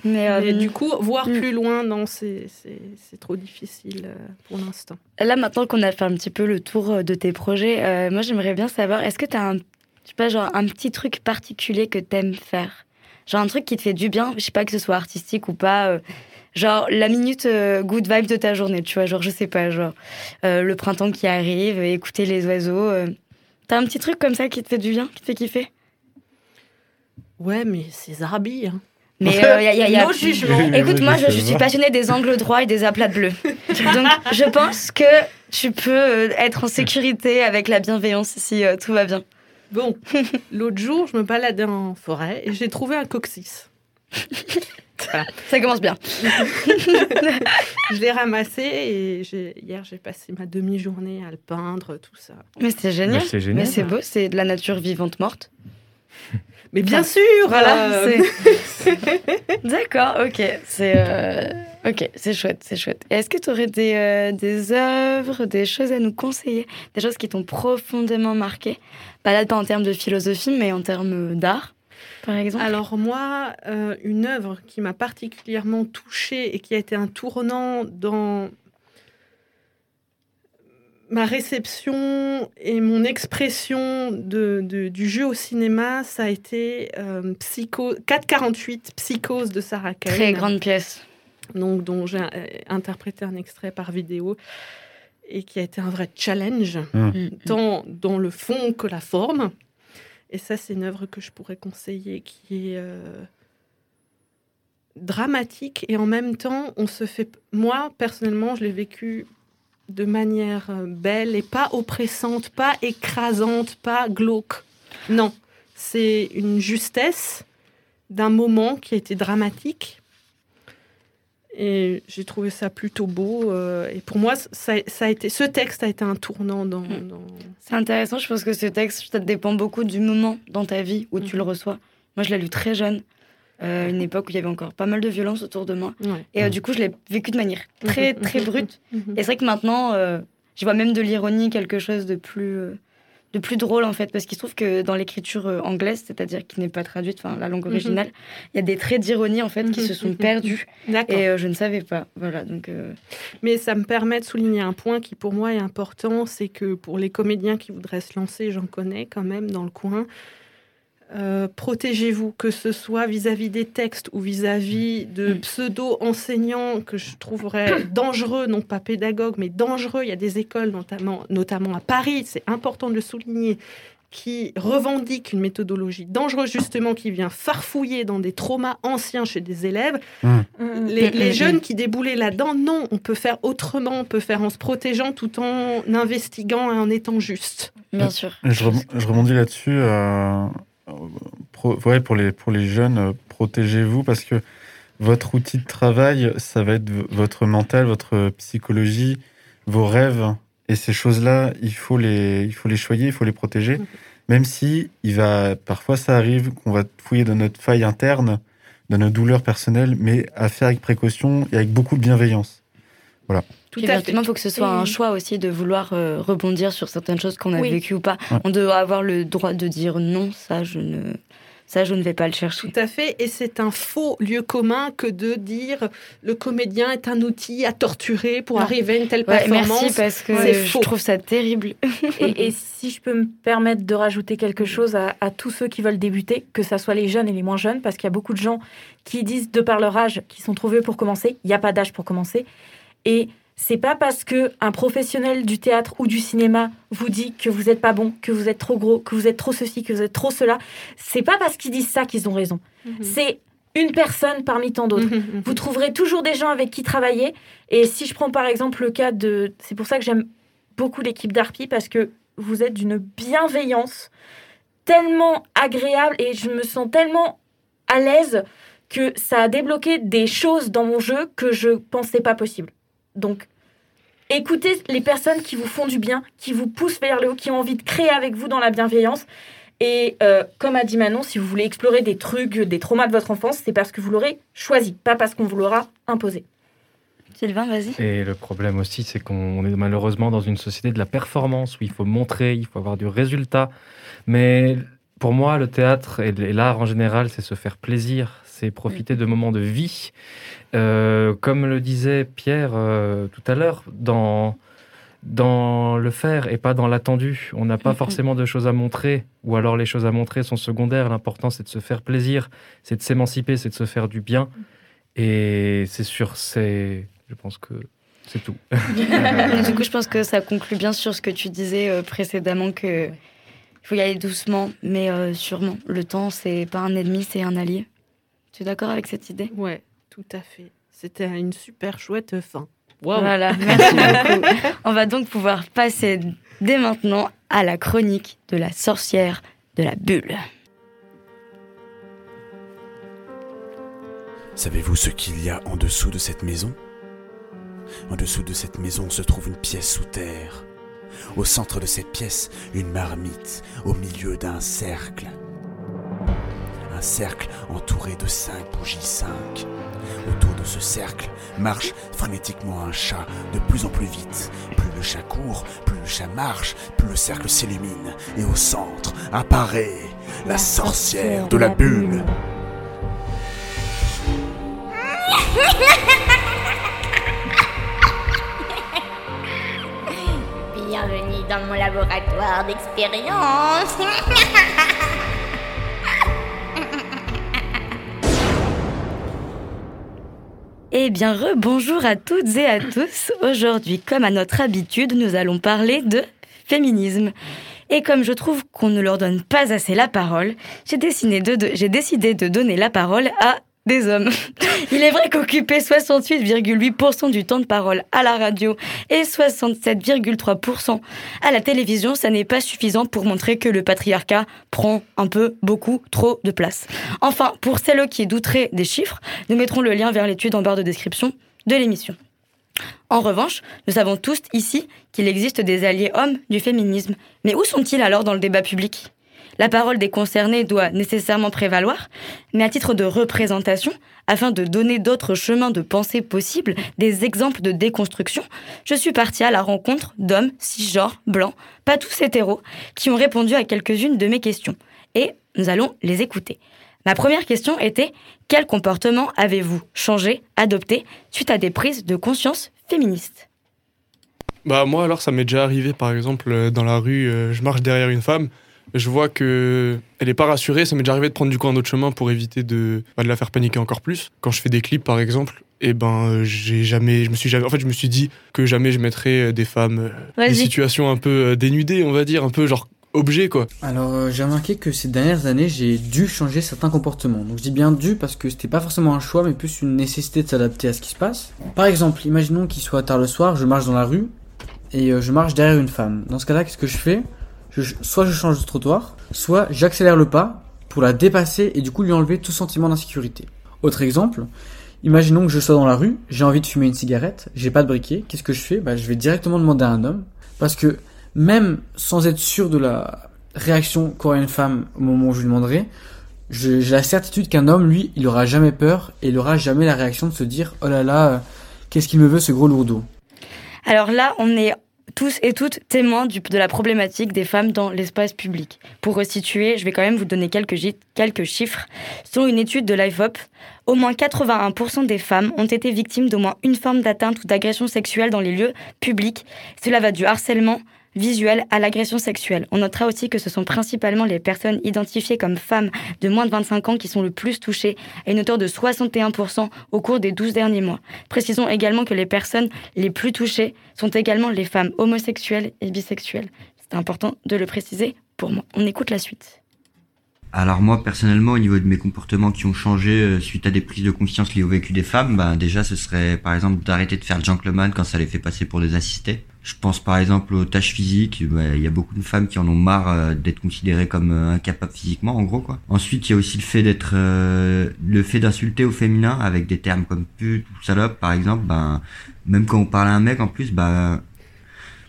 Mais, euh, Mais du coup, voir mm. plus loin, non, c'est c'est- c'est trop difficile euh, pour l'instant. Là, maintenant qu'on a fait un petit peu le tour de tes projets, euh, moi, j'aimerais bien savoir, est-ce que tu as un, je sais pas, genre, un petit truc particulier que t'aimes faire? Genre un truc qui te fait du bien, je sais pas que ce soit artistique ou pas. euh, genre la minute euh, good vibe de ta journée, tu vois. Genre, je sais pas, genre euh, le printemps qui arrive, euh, écouter les oiseaux. euh. T'as un petit truc comme ça qui te fait du bien, qui te fait kiffer? Ouais, mais c'est Zarbi. Hein. Mais euh, y a- y a- y a- No jugement. Écoute, moi, je, je suis passionnée des angles droits et des aplats bleus. Donc, je pense que tu peux être en sécurité avec la bienveillance si euh, tout va bien. Bon, l'autre jour, je me baladais en forêt et j'ai trouvé un coccyx. Ça commence bien. je l'ai ramassé et j'ai- hier, j'ai passé ma demi-journée à le peindre, tout ça. Mais c'est génial. Mais c'est génial. Mais c'est beau, c'est de la nature vivante morte. Mais bien sûr Voilà, euh, c'est- D'accord, ok. C'est euh, ok, c'est chouette, c'est chouette. Et Est-ce que tu aurais des, euh, des œuvres, des choses à nous conseiller, des choses qui t'ont profondément marqué? Pas là, pas en termes de philosophie, mais en termes d'art, par exemple. Alors moi, euh, une œuvre qui m'a particulièrement touchée et qui a été un tournant dans ma réception et mon expression de, de- du jeu au cinéma, ça a été euh, Psycho 448 Psychose de Sarah Kane. Très grande pièce. Donc dont j'ai euh, interprété un extrait par vidéo et qui a été un vrai challenge tant dans le fond que la forme. Et ça, c'est une œuvre que je pourrais conseiller qui est euh, dramatique et en même temps, on se fait. Moi, personnellement, je l'ai vécu de manière euh, belle et pas oppressante, pas écrasante, pas glauque. Non, c'est une justesse d'un moment qui a été dramatique. Et j'ai trouvé ça plutôt beau. euh, et pour moi, ça, ça a été, ce texte a été un tournant dans. dans- C'est intéressant, je pense que ce texte, ça dépend beaucoup du moment dans ta vie où tu le reçois. Moi, je l'ai lu très jeune, euh, une époque où il y avait encore pas mal de violence autour de moi. Ouais. Et euh, du coup, je l'ai vécu de manière très, Mhm, très brute. Et c'est vrai que maintenant, euh, je vois même de l'ironie, quelque chose de plus, euh, de plus drôle, en fait. Parce qu'il se trouve que dans l'écriture euh, anglaise, c'est-à-dire qui n'est pas traduite, enfin, la langue Mhm. originale, il y a des traits d'ironie, en fait, qui se sont perdus. D'accord. Et euh, je ne savais pas. Voilà, donc... euh, Mais ça me permet de souligner un point qui pour moi est important, c'est que pour les comédiens qui voudraient se lancer, j'en connais quand même dans le coin, euh, protégez-vous, que ce soit vis-à-vis des textes ou vis-à-vis de pseudo-enseignants que je trouverais dangereux, non pas pédagogues, mais dangereux. Il y a des écoles, notamment, notamment à Paris, c'est important de le souligner, qui revendiquent une méthodologie dangereuse, justement, qui vient farfouiller dans des traumas anciens chez des élèves. Les, les jeunes qui déboulaient là-dedans, non, on peut faire autrement, on peut faire en se protégeant tout en investiguant et en étant juste. Bien sûr. Je, rebondis là-dessus. euh, pro- ouais, pour, les, pour les jeunes, euh, protégez-vous parce que votre outil de travail, ça va être votre mental, votre psychologie, vos rêves. Et ces choses-là, il faut les, il faut les choyer, il faut les protéger. Même si il va, parfois ça arrive qu'on va fouiller dans notre faille interne, dans nos douleurs personnelles, mais à faire avec précaution et avec beaucoup de bienveillance. Voilà. Tout Puis à éventuellement, il faut que ce soit Et- un choix aussi de vouloir euh, rebondir sur certaines choses qu'on a Oui. vécues ou pas. Ouais. On doit avoir le droit de dire non, ça je ne, ça je ne vais pas le chercher. Tout à fait, et c'est un faux lieu commun que de dire le comédien est un outil à torturer pour Non. arriver à une telle Ouais, performance. merci parce que je faux. trouve ça terrible. Et, et si je peux me permettre de rajouter quelque chose à, à tous ceux qui veulent débuter, que ce soit les jeunes et les moins jeunes, parce qu'il y a beaucoup de gens qui disent, de par leur âge, qu'ils sont trop vieux pour commencer. Il n'y a pas d'âge pour commencer. Et c'est pas parce que un professionnel du théâtre ou du cinéma vous dit que vous n'êtes pas bon, que vous êtes trop gros, que vous êtes trop ceci, que vous êtes trop cela. C'est pas parce qu'ils disent ça qu'ils ont raison. C'est une personne parmi tant d'autres. Mhm. Vous trouverez toujours des gens avec qui travailler. Et si je prends par exemple le cas de... C'est pour ça que j'aime beaucoup l'équipe d'Arpi, parce que vous êtes d'une bienveillance tellement agréable et je me sens tellement à l'aise que ça a débloqué des choses dans mon jeu que je pensais pas possible. Donc, écoutez les personnes qui vous font du bien, qui vous poussent vers le haut, qui ont envie de créer avec vous dans la bienveillance. Et euh, comme a dit Manon, si vous voulez explorer des trucs, des traumas de votre enfance, c'est parce que vous l'aurez choisi, pas parce qu'on vous l'aura imposé. Sylvain, vas-y. Et le problème aussi, c'est qu'on est malheureusement dans une société de la performance où il faut montrer, il faut avoir du résultat. Mais pour moi, le théâtre et l'art en général, c'est se faire plaisir, c'est profiter de moments de vie. Euh, comme le disait Pierre euh, tout à l'heure, dans, dans le faire et pas dans l'attendu. On n'a pas forcément de choses à montrer, ou alors les choses à montrer sont secondaires. L'important, c'est de se faire plaisir, c'est de s'émanciper, c'est de se faire du bien. Et c'est sur ces... Je pense que c'est tout. du coup, je pense que ça conclut bien sur ce que tu disais euh, précédemment que il faut y aller doucement, mais euh, sûrement. Le temps, c'est pas un ennemi, c'est un allié. Tu es d'accord avec cette idée? Ouais, tout à fait. C'était une super chouette fin. Voilà, merci beaucoup. On va donc pouvoir passer dès maintenant à la chronique de la sorcière de la bulle. Savez-vous ce qu'il y a en dessous de cette maison? En dessous de cette maison se trouve une pièce sous terre. Au centre de cette pièce, une marmite au milieu d'un cercle. Un cercle entouré de cinq bougies cinq. Autour de ce cercle marche frénétiquement un chat de plus en plus vite. Plus le chat court, plus le chat marche, plus le cercle s'illumine. Et au centre apparaît la sorcière de la bulle. Bienvenue dans mon laboratoire d'expérience. Eh bien, rebonjour à toutes et à tous. Aujourd'hui, comme à notre habitude, nous allons parler de féminisme. Et comme je trouve qu'on ne leur donne pas assez la parole, j'ai décidé décidé de donner la parole à des hommes. Il est vrai qu'occuper 68,8% du temps de parole à la radio et 67,3% à la télévision, ça n'est pas suffisant pour montrer que le patriarcat prend un peu, beaucoup, trop de place. Enfin, pour celles qui douteraient des chiffres, nous mettrons le lien vers l'étude en barre de description de l'émission. En revanche, nous savons tous ici qu'il existe des alliés hommes du féminisme. Mais où sont-ils alors dans le débat public? La parole des concernés doit nécessairement prévaloir, mais à titre de représentation, afin de donner d'autres chemins de pensée possibles, des exemples de déconstruction, je suis partie à la rencontre d'hommes cisgenres, blancs, pas tous hétéros, qui ont répondu à quelques-unes de mes questions. Et nous allons les écouter. Ma première question était quel comportement avez-vous changé, adopté suite à des prises de conscience féministes? Bah moi alors ça m'est déjà arrivé par exemple euh, dans la rue, euh, je marche derrière une femme, je vois que elle est pas rassurée, ça m'est déjà arrivé de prendre du coup un autre chemin pour éviter de, bah, de la faire paniquer encore plus. Quand je fais des clips par exemple, et ben j'ai jamais, je me suis jamais, en fait je me suis dit que jamais je mettrais euh, des femmes, euh, des situations un peu euh, dénudées on va dire, un peu genre objet quoi. Alors, euh, j'ai remarqué que ces dernières années, j'ai dû changer certains comportements. Donc, je dis bien dû parce que c'était pas forcément un choix, mais plus une nécessité de s'adapter à ce qui se passe. Par exemple, imaginons qu'il soit tard le soir, je marche dans la rue et euh, je marche derrière une femme. Dans ce cas-là, qu'est-ce que je fais? Je, Soit je change de trottoir, soit j'accélère le pas pour la dépasser et du coup lui enlever tout sentiment d'insécurité. Autre exemple, imaginons que je sois dans la rue, j'ai envie de fumer une cigarette, j'ai pas de briquet, qu'est-ce que je fais? Bah, Je vais directement demander à un homme parce que même sans être sûr de la réaction qu'aurait une femme au moment où je lui demanderai, j'ai la certitude qu'un homme, lui, il aura jamais peur et il aura jamais la réaction de se dire oh là là, euh, qu'est-ce qu'il me veut ce gros lourdeau? Alors là, on est tous et toutes témoins de la problématique des femmes dans l'espace public. Pour resituer, je vais quand même vous donner quelques, quelques chiffres. Selon une étude de l'IFOP, au moins 81% des femmes ont été victimes d'au moins une forme d'atteinte ou d'agression sexuelle dans les lieux publics. Cela va du harcèlement visuel à l'agression sexuelle. On notera aussi que ce sont principalement les personnes identifiées comme femmes de moins de 25 ans qui sont le plus touchées, à une hauteur de 61% au cours des 12 derniers mois. Précisons également que les personnes les plus touchées sont également les femmes homosexuelles et bisexuelles. C'est important de le préciser pour moi. On écoute la suite. Alors moi personnellement au niveau de mes comportements qui ont changé euh, suite à des prises de conscience liées au vécu des femmes, ben déjà ce serait par exemple d'arrêter de faire le gentleman quand ça les fait passer pour des assistés. Je pense par exemple aux tâches physiques. Bah, Il y a beaucoup de femmes qui en ont marre euh, d'être considérées comme euh, incapables physiquement, en gros quoi. Ensuite, il y a aussi le fait d'être, euh, le fait d'insulter au féminin avec des termes comme pute ou salope, par exemple. Ben, même quand on parle à un mec, en plus, bah,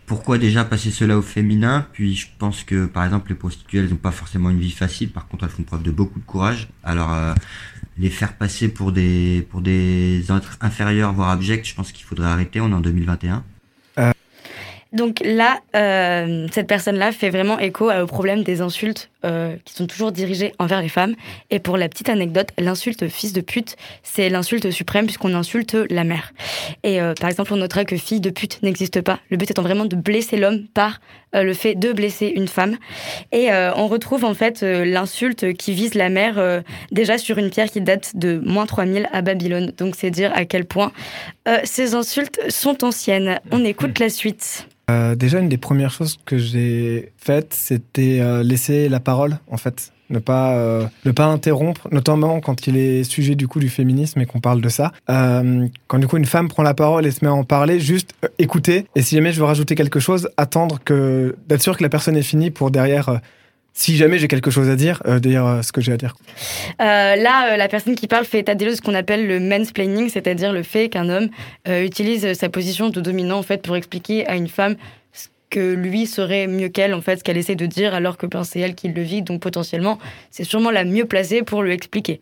pourquoi déjà passer cela au féminin? Puis je pense que par exemple les prostituées, elles n'ont pas forcément une vie facile. Par contre, elles font preuve de beaucoup de courage. Alors euh, les faire passer pour des pour des êtres inférieurs voire abjects, je pense qu'il faudrait arrêter. On est en 2021. Donc là, euh, cette personne-là fait vraiment écho au problème des insultes euh, qui sont toujours dirigées envers les femmes. Et pour la petite anecdote, l'insulte fils de pute, c'est l'insulte suprême puisqu'on insulte la mère. Et euh, par exemple, on notera que fille de pute n'existe pas. Le but étant vraiment de blesser l'homme par le fait de blesser une femme. Et euh, on retrouve en fait euh, l'insulte qui vise la mère euh, déjà sur une pierre qui date de moins 3000 à Babylone. Donc c'est dire à quel point euh, ces insultes sont anciennes. On écoute la suite. Euh, déjà, une des premières choses que j'ai faites, c'était euh, laisser la parole, en fait. Ne pas, euh, ne pas interrompre, notamment quand il est sujet du coup du féminisme et qu'on parle de ça. Euh, quand du coup une femme prend la parole et se met à en parler, juste euh, écouter. Et si jamais je veux rajouter quelque chose, attendre que d'être sûr que la personne est finie pour derrière. si jamais j'ai quelque chose à dire, euh, ce que j'ai à dire. Là, la personne qui parle fait état des de ce qu'on appelle le mansplaining, c'est-à-dire le fait qu'un homme utilise sa position de dominant en fait pour expliquer à une femme que lui serait mieux qu'elle, en fait, ce qu'elle essaie de dire, alors que ben, c'est elle qui le vit, donc potentiellement, c'est sûrement la mieux placée pour lui expliquer.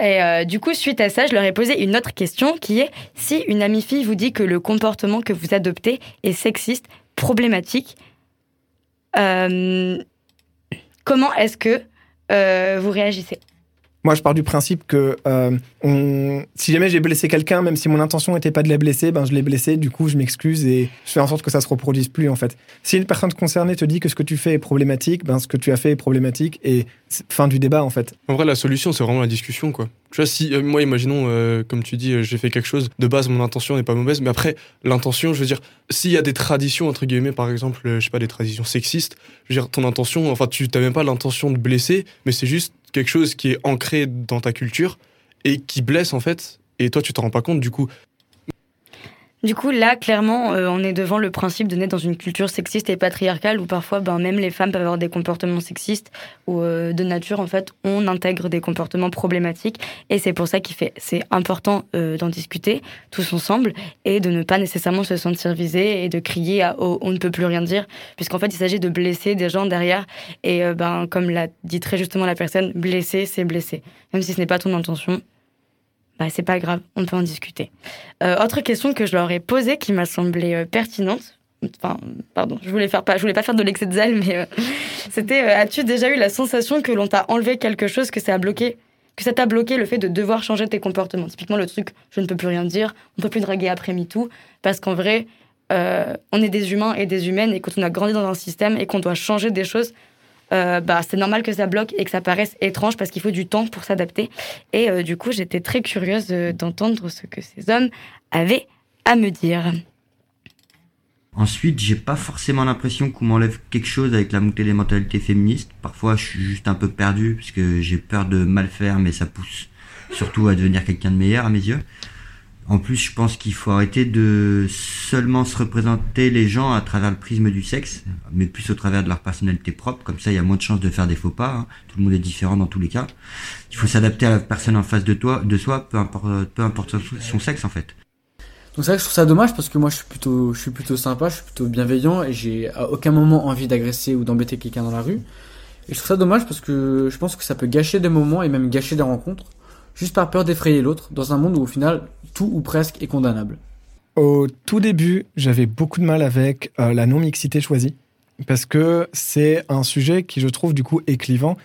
Et euh, du coup, suite à ça, je leur ai posé une autre question qui est si une amie fille vous dit que le comportement que vous adoptez est sexiste, problématique, euh, comment est-ce que euh, vous réagissez? Moi, je pars du principe que euh, si jamais j'ai blessé quelqu'un, même si mon intention n'était pas de la blesser, ben je l'ai blessé, du coup, je m'excuse et je fais en sorte que ça se reproduise plus, en fait. Si une personne concernée te dit que ce que tu fais est problématique, ben ce que tu as fait est problématique et fin du débat, en fait. En vrai, la solution, c'est vraiment la discussion, quoi. Tu vois, si, euh, moi, imaginons, euh, comme tu dis, j'ai fait quelque chose, de base, mon intention n'est pas mauvaise, mais après, l'intention, je veux dire, s'il y a des traditions, entre guillemets, par exemple, je sais pas, des traditions sexistes, je veux dire, ton intention, enfin, tu n'as même pas l'intention de blesser, mais c'est juste quelque chose qui est ancré dans ta culture et qui blesse, en fait, et toi, tu t'en rends pas compte, du coup. Du coup, là, clairement, euh, on est devant le principe de naître dans une culture sexiste et patriarcale où parfois, ben, même les femmes peuvent avoir des comportements sexistes ou euh, de nature, en fait, on intègre des comportements problématiques. Et c'est pour ça qu'il fait, c'est important euh, d'en discuter tous ensemble et de ne pas nécessairement se sentir visé et de crier à oh, on ne peut plus rien dire, puisqu'en fait, il s'agit de blesser des gens derrière. Et ben, comme l'a dit très justement la personne, blesser, c'est blesser. Même si ce n'est pas ton intention, bah, c'est pas grave, on peut en discuter. Euh, autre question que je leur ai posée qui m'a semblé euh, pertinente. Enfin, pardon, je voulais faire pas, je voulais pas faire de l'excès de zèle, mais euh, c'était as-tu déjà eu la sensation que l'on t'a enlevé quelque chose, que ça a bloqué, que ça t'a bloqué le fait de devoir changer tes comportements? Typiquement le truc, je ne peux plus rien dire, on peut plus draguer après MeToo, parce qu'en vrai, on est des humains et des humaines, et quand on a grandi dans un système et qu'on doit changer des choses, euh, bah, c'est normal que ça bloque et que ça paraisse étrange parce qu'il faut du temps pour s'adapter. Et euh, du coup, j'étais très curieuse euh, d'entendre ce que ces hommes avaient à me dire. Ensuite, j'ai pas forcément l'impression qu'on m'enlève quelque chose avec la montée des mentalités féministes. Parfois, je suis juste un peu perdu parce que j'ai peur de mal faire, mais ça pousse surtout à devenir quelqu'un de meilleur à mes yeux. En plus, je pense qu'il faut arrêter de seulement se représenter les gens à travers le prisme du sexe, mais plus au travers de leur personnalité propre. Comme ça, il y a moins de chances de faire des faux pas. hein. Tout le monde est différent dans tous les cas. Il faut s'adapter à la personne en face de toi, de soi, peu importe, son- sexe en fait. Donc c'est vrai que je trouve ça dommage parce que moi je suis plutôt sympa, je suis plutôt bienveillant et j'ai à aucun moment envie d'agresser ou d'embêter quelqu'un dans la rue. Et je trouve ça dommage parce que je pense que ça peut gâcher des moments et même gâcher des rencontres juste par peur d'effrayer l'autre dans un monde où au final tout ou presque est condamnable. Au tout début, j'avais beaucoup de mal avec euh, la non-mixité choisie, parce que c'est un sujet qui, je trouve, du coup, est clivant.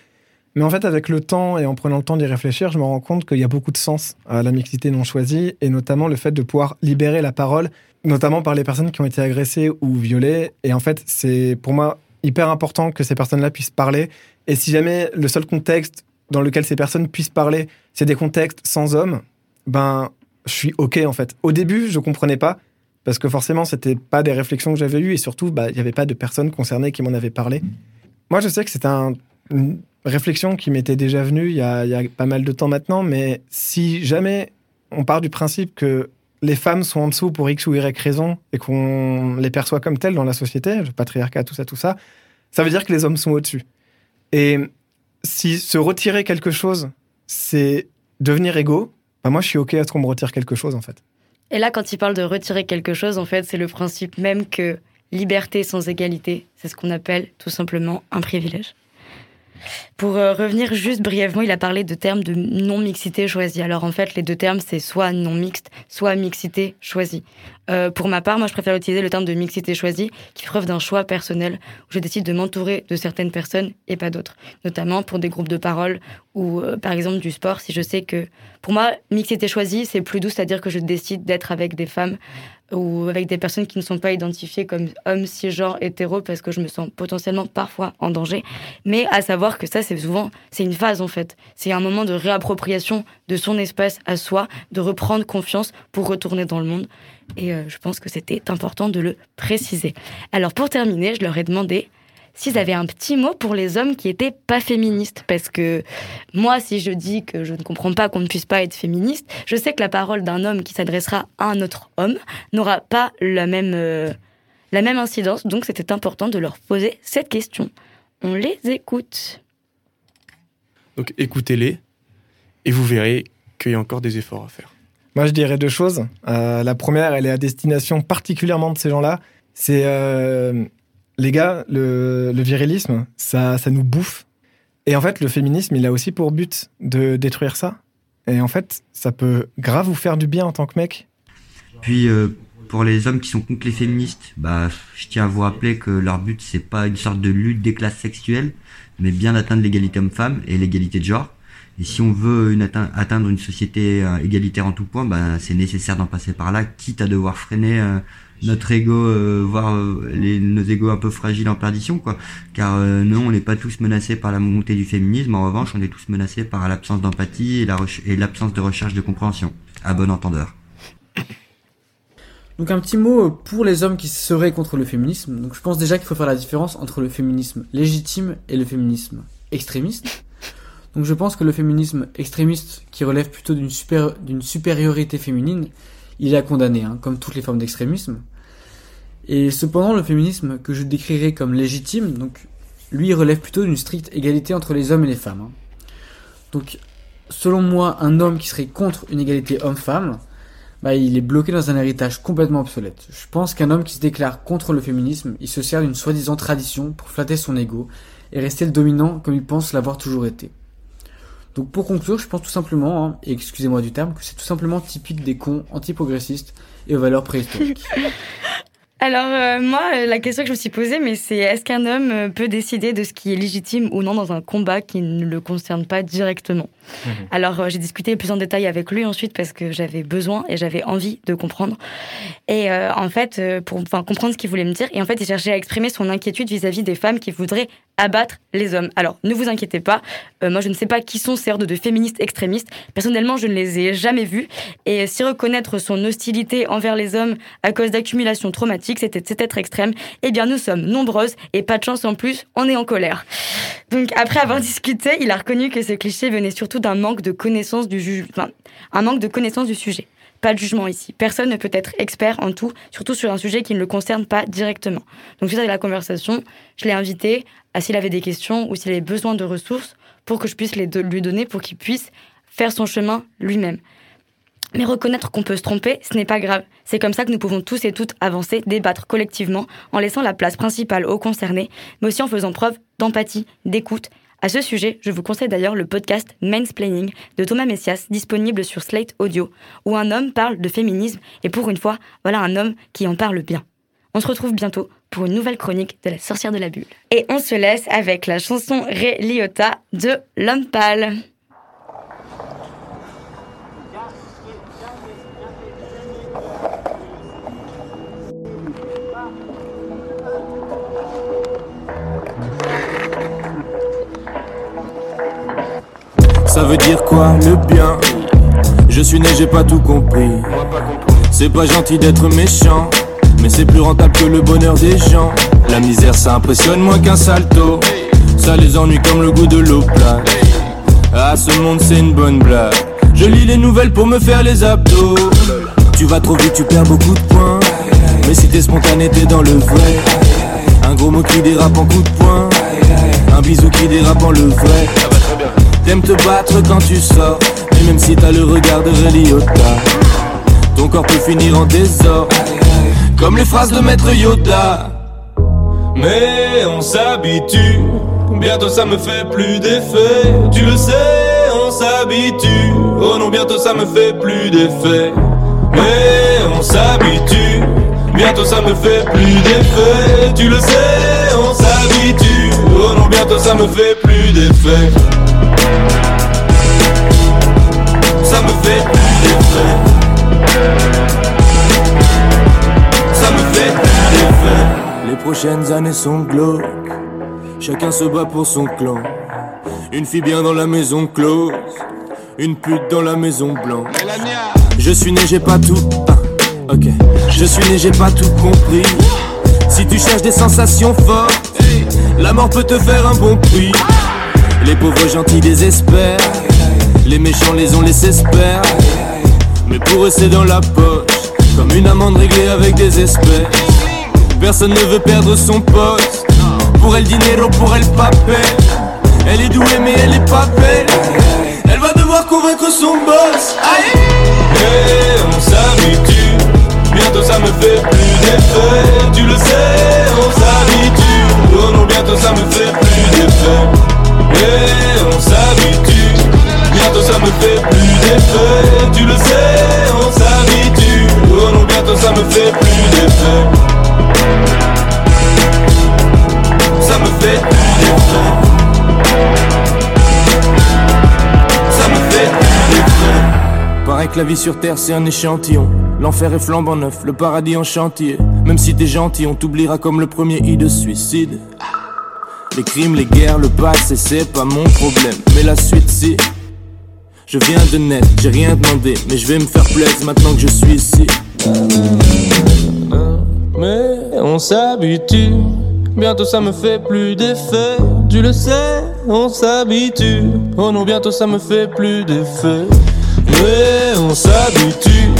Mais en fait, avec le temps et en prenant le temps d'y réfléchir, je me rends compte qu'il y a beaucoup de sens à la mixité non choisie, et notamment le fait de pouvoir libérer la parole, notamment par les personnes qui ont été agressées ou violées. Et en fait, c'est pour moi hyper important que ces personnes-là puissent parler. Et si jamais le seul contexte dans lequel ces personnes puissent parler, c'est des contextes sans hommes, ben, je suis OK en fait. Au début, je comprenais pas parce que forcément, c'était pas des réflexions que j'avais eues et surtout, bah, il n'y avait pas de personnes concernées qui m'en avaient parlé. Moi, je sais que c'était un- une réflexion qui m'était déjà venue il y, a, y a pas mal de temps maintenant, mais si jamais on part du principe que les femmes sont en dessous pour X ou Y raison et qu'on les perçoit comme telles dans la société, le patriarcat, tout ça, tout ça, ça veut dire que les hommes sont au-dessus. Et si se retirer quelque chose, c'est devenir égaux, bah moi je suis OK à ce qu'on me retire quelque chose en fait. Et là, quand il parle de retirer quelque chose, en fait, c'est le principe même que liberté sans égalité, c'est ce qu'on appelle tout simplement un privilège. Pour euh, revenir juste brièvement, il a parlé de termes de non-mixité choisie. Alors en fait, les deux termes, c'est soit non-mixte, soit mixité choisie. Euh, pour ma part, moi, je préfère utiliser le terme de mixité choisie, qui preuve d'un choix personnel, où je décide de m'entourer de certaines personnes et pas d'autres. Notamment pour des groupes de parole ou euh, par exemple du sport, si je sais que... Pour moi, mixité choisie, c'est plus doux, c'est-à-dire que je décide d'être avec des femmes ou avec des personnes qui ne sont pas identifiées comme hommes, cisgenres, hétéros, parce que je me sens potentiellement parfois en danger. Mais à savoir que ça, c'est souvent, c'est une phase en fait. C'est un moment de réappropriation de son espace à soi, de reprendre confiance pour retourner dans le monde. Et euh, je pense que c'était important de le préciser. Alors pour terminer, je leur ai demandé s'ils avaient un petit mot pour les hommes qui étaient pas féministes. Parce que moi, si je dis que je ne comprends pas qu'on ne puisse pas être féministe, je sais que la parole d'un homme qui s'adressera à un autre homme n'aura pas la même, euh, la même incidence. Donc c'était important de leur poser cette question. On les écoute. Donc écoutez-les et vous verrez qu'il y a encore des efforts à faire. Moi, je dirais deux choses. Euh, la première, elle est à destination particulièrement de ces gens-là. C'est euh, les gars, le, virilisme, ça, nous bouffe. Et en fait, le féminisme, il a aussi pour but de détruire ça. Et en fait, ça peut grave vous faire du bien en tant que mec. Puis euh, pour les hommes qui sont contre les féministes, bah, je tiens à vous rappeler que leur but c'est pas une sorte de lutte des classes sexuelles, mais bien d'atteindre l'égalité homme-femme et l'égalité de genre. Et si on veut atteindre une société euh, égalitaire en tout point, bah, c'est nécessaire d'en passer par là, quitte à devoir freiner euh, notre ego, euh, voire euh, nos égos un peu fragiles en perdition, quoi. Car euh, non, on n'est pas tous menacés par la montée du féminisme. En revanche, on est tous menacés par l'absence d'empathie et l'absence de recherche de compréhension. À bon entendeur. Donc un petit mot pour les hommes qui seraient contre le féminisme. Donc je pense déjà qu'il faut faire la différence entre le féminisme légitime et le féminisme extrémiste. Donc je pense que le féminisme extrémiste, qui relève plutôt d'une supériorité féminine, il est à condamner, hein, comme toutes les formes d'extrémisme. Et cependant, le féminisme que je décrirais comme légitime, donc lui relève plutôt d'une stricte égalité entre les hommes et les femmes. hein. Donc, selon moi, un homme qui serait contre une égalité homme-femme, bah, il est bloqué dans un héritage complètement obsolète. Je pense qu'un homme qui se déclare contre le féminisme, il se sert d'une soi-disant tradition pour flatter son ego et rester le dominant comme il pense l'avoir toujours été. Donc pour conclure, je pense tout simplement, hein, et excusez-moi du terme, que c'est tout simplement typique des cons antiprogressistes et aux valeurs préhistoriques. Alors euh, moi, euh, la question que je me suis posée, mais c'est est-ce qu'un homme euh, peut décider de ce qui est légitime ou non dans un combat qui ne le concerne pas directement? Alors euh, j'ai discuté plus en détail avec lui ensuite parce que j'avais besoin et j'avais envie de comprendre. Et euh, en fait, pour enfin, comprendre ce qu'il voulait me dire, et en fait il cherchait à exprimer son inquiétude vis-à-vis des femmes qui voudraient abattre les hommes. Alors ne vous inquiétez pas, moi je ne sais pas qui sont ces hordes de féministes extrémistes. Personnellement, je ne les ai jamais vus. Et si reconnaître son hostilité envers les hommes à cause d'accumulation traumatique, c'était cet être extrême, eh bien nous sommes nombreuses et pas de chance en plus, on est en colère. Donc après avoir discuté, il a reconnu que ce cliché venait surtout d'un manque de connaissance du juge, un manque de connaissance du sujet. Pas de jugement ici. Personne ne peut être expert en tout, surtout sur un sujet qui ne le concerne pas directement. Donc suite à la conversation, je l'ai invité à s'il avait des questions ou s'il avait besoin de ressources pour que je puisse les lui donner pour qu'il puisse faire son chemin lui-même. Mais reconnaître qu'on peut se tromper, ce n'est pas grave. C'est comme ça que nous pouvons tous et toutes avancer, débattre collectivement, en laissant la place principale aux concernés, mais aussi en faisant preuve d'empathie, d'écoute. À ce sujet, je vous conseille d'ailleurs le podcast Mansplaining de Thomas Messias, disponible sur Slate Audio, où un homme parle de féminisme, et pour une fois, voilà un homme qui en parle bien. On se retrouve bientôt pour une nouvelle chronique de la sorcière de la bulle. Et on se laisse avec la chanson Ré Liotta de L'homme pâle. Veut dire quoi le bien? Je suis né, j'ai pas tout compris. C'est pas gentil d'être méchant, mais c'est plus rentable que le bonheur des gens. La misère, ça impressionne moins qu'un salto. Ça les ennuie comme le goût de l'eau plate. Ah, ce monde, c'est une bonne blague. Je lis les nouvelles pour me faire les abdos. Tu vas trop vite, tu perds beaucoup de points. Mais si t'es spontané, t'es dans le vrai. Un gros mot qui dérape en coup de poing. Un bisou qui dérape en le vrai. T'aimes te battre quand tu sors. Et même si t'as le regard de Ray Liotta, ton corps peut finir en désordre. Comme les phrases de Maître Yoda. Mais on s'habitue. Bientôt ça me fait plus d'effet. Tu le sais, on s'habitue. Oh non, bientôt ça me fait plus d'effet. Mais on s'habitue. Bientôt ça me fait plus d'effet. Tu le sais, on s'habitue. Oh non, bientôt ça me fait plus d'effet. Ça me fait plus d'effet. Les prochaines années sont glauques. Chacun se bat pour son clan. Une fille bien dans la maison close. Une pute dans la maison blanche. Je suis né, j'ai pas tout. ok. Je suis né, j'ai pas tout compris. Si tu cherches des sensations fortes, la mort peut te faire un bon prix. Les pauvres gentils désespèrent. Les méchants les ont laissés espèrent. Mais pour eux, c'est dans la poche. Comme une amende réglée avec des espèces. Personne ne veut perdre son poste. Pour elle, dinero, pour elle, papel. Elle est douée, mais elle est pas belle. Elle va devoir convaincre son boss. Aïe! Et on s'habitue. Bientôt ça me fait plus d'effet. Tu le sais, on s'habitue. Oh non, bientôt ça me fait plus d'effet. Et on s'habitue. Bientôt ça me fait plus d'effet. Tu le sais, on s'habitue. Oh non, bientôt ça me fait plus d'effet. Ça me fait plus d'effet. Ça me fait plus d'effet. Pareil que la vie sur terre c'est un échantillon. L'enfer est flambant neuf, le paradis en chantier. Même si t'es gentil, on t'oubliera comme le premier i de suicide. Les crimes, les guerres, le passé, c'est pas mon problème. Mais la suite, si. Je viens de naître, j'ai rien demandé, mais je vais me faire plaisir maintenant que je suis ici. Mais on s'habitue, bientôt ça me fait plus d'effet. Tu le sais, on s'habitue. Oh non, bientôt ça me fait plus d'effet. Mais on s'habitue,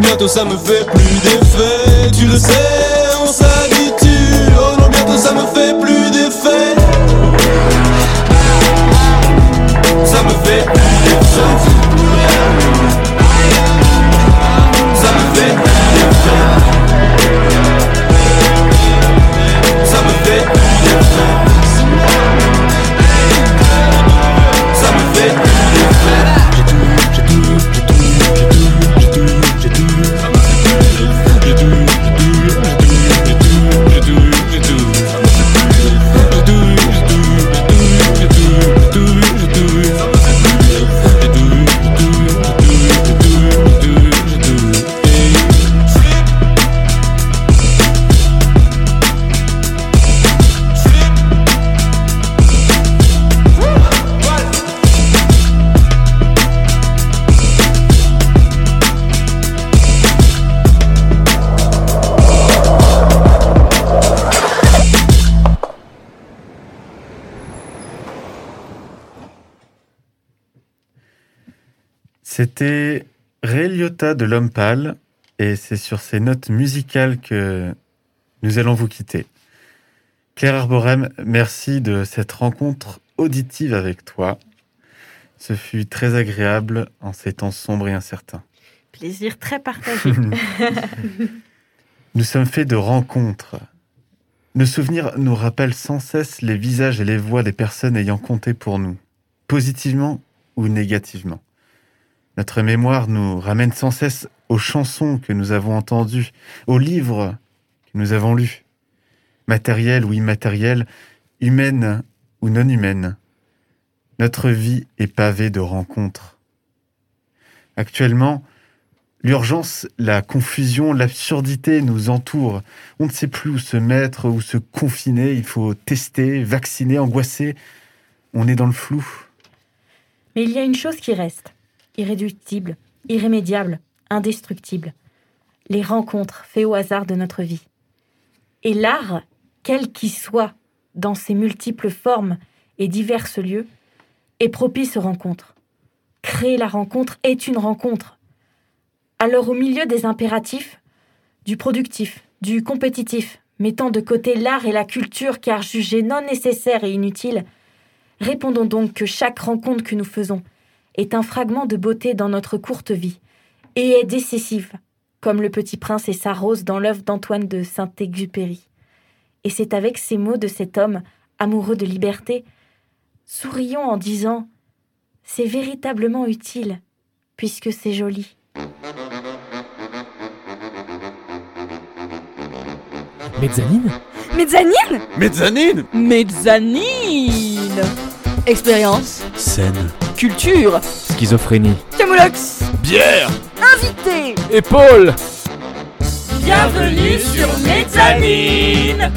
bientôt ça me fait plus d'effet. Tu le sais, on s'habitue. Oh non, bientôt ça me fait plus d'effet. Ça me fait plus De L'Homme Pâle, et c'est sur ces notes musicales que nous allons vous quitter. Claire Arborem, merci de cette rencontre auditive avec toi. Ce fut très agréable en ces temps sombres et incertains. Plaisir très partagé. Nous sommes faits de rencontres. Nos souvenirs nous rappellent sans cesse les visages et les voix des personnes ayant compté pour nous, positivement ou négativement. Notre mémoire nous ramène sans cesse aux chansons que nous avons entendues, aux livres que nous avons lus, matériels ou immatériels, humaines ou non humaines. Notre vie est pavée de rencontres. Actuellement, l'urgence, la confusion, l'absurdité nous entourent. On ne sait plus où se mettre, où se confiner. Il faut tester, vacciner, angoisser. On est dans le flou. Mais il y a une chose qui reste, irréductible, irrémédiable, indestructible. Les rencontres faites au hasard de notre vie. Et l'art, quel qu'il soit, dans ses multiples formes et diverses lieux, est propice aux rencontres. Créer la rencontre est une rencontre. Alors au milieu des impératifs, du productif, du compétitif, mettant de côté l'art et la culture car jugés non nécessaires et inutiles, répondons donc que chaque rencontre que nous faisons est un fragment de beauté dans notre courte vie et est décisive, comme le petit prince et sa rose dans l'œuvre d'Antoine de Saint-Exupéry. Et c'est avec ces mots de cet homme, amoureux de liberté, sourions en disant C'est véritablement utile, puisque c'est joli. Mezzanine? Mezzanine? Mezzanine Mezzanine Expérience, Scène. Culture, Schizophrénie. Camoulox, Bière. Invité. Épaule. Bienvenue sur Mezzanine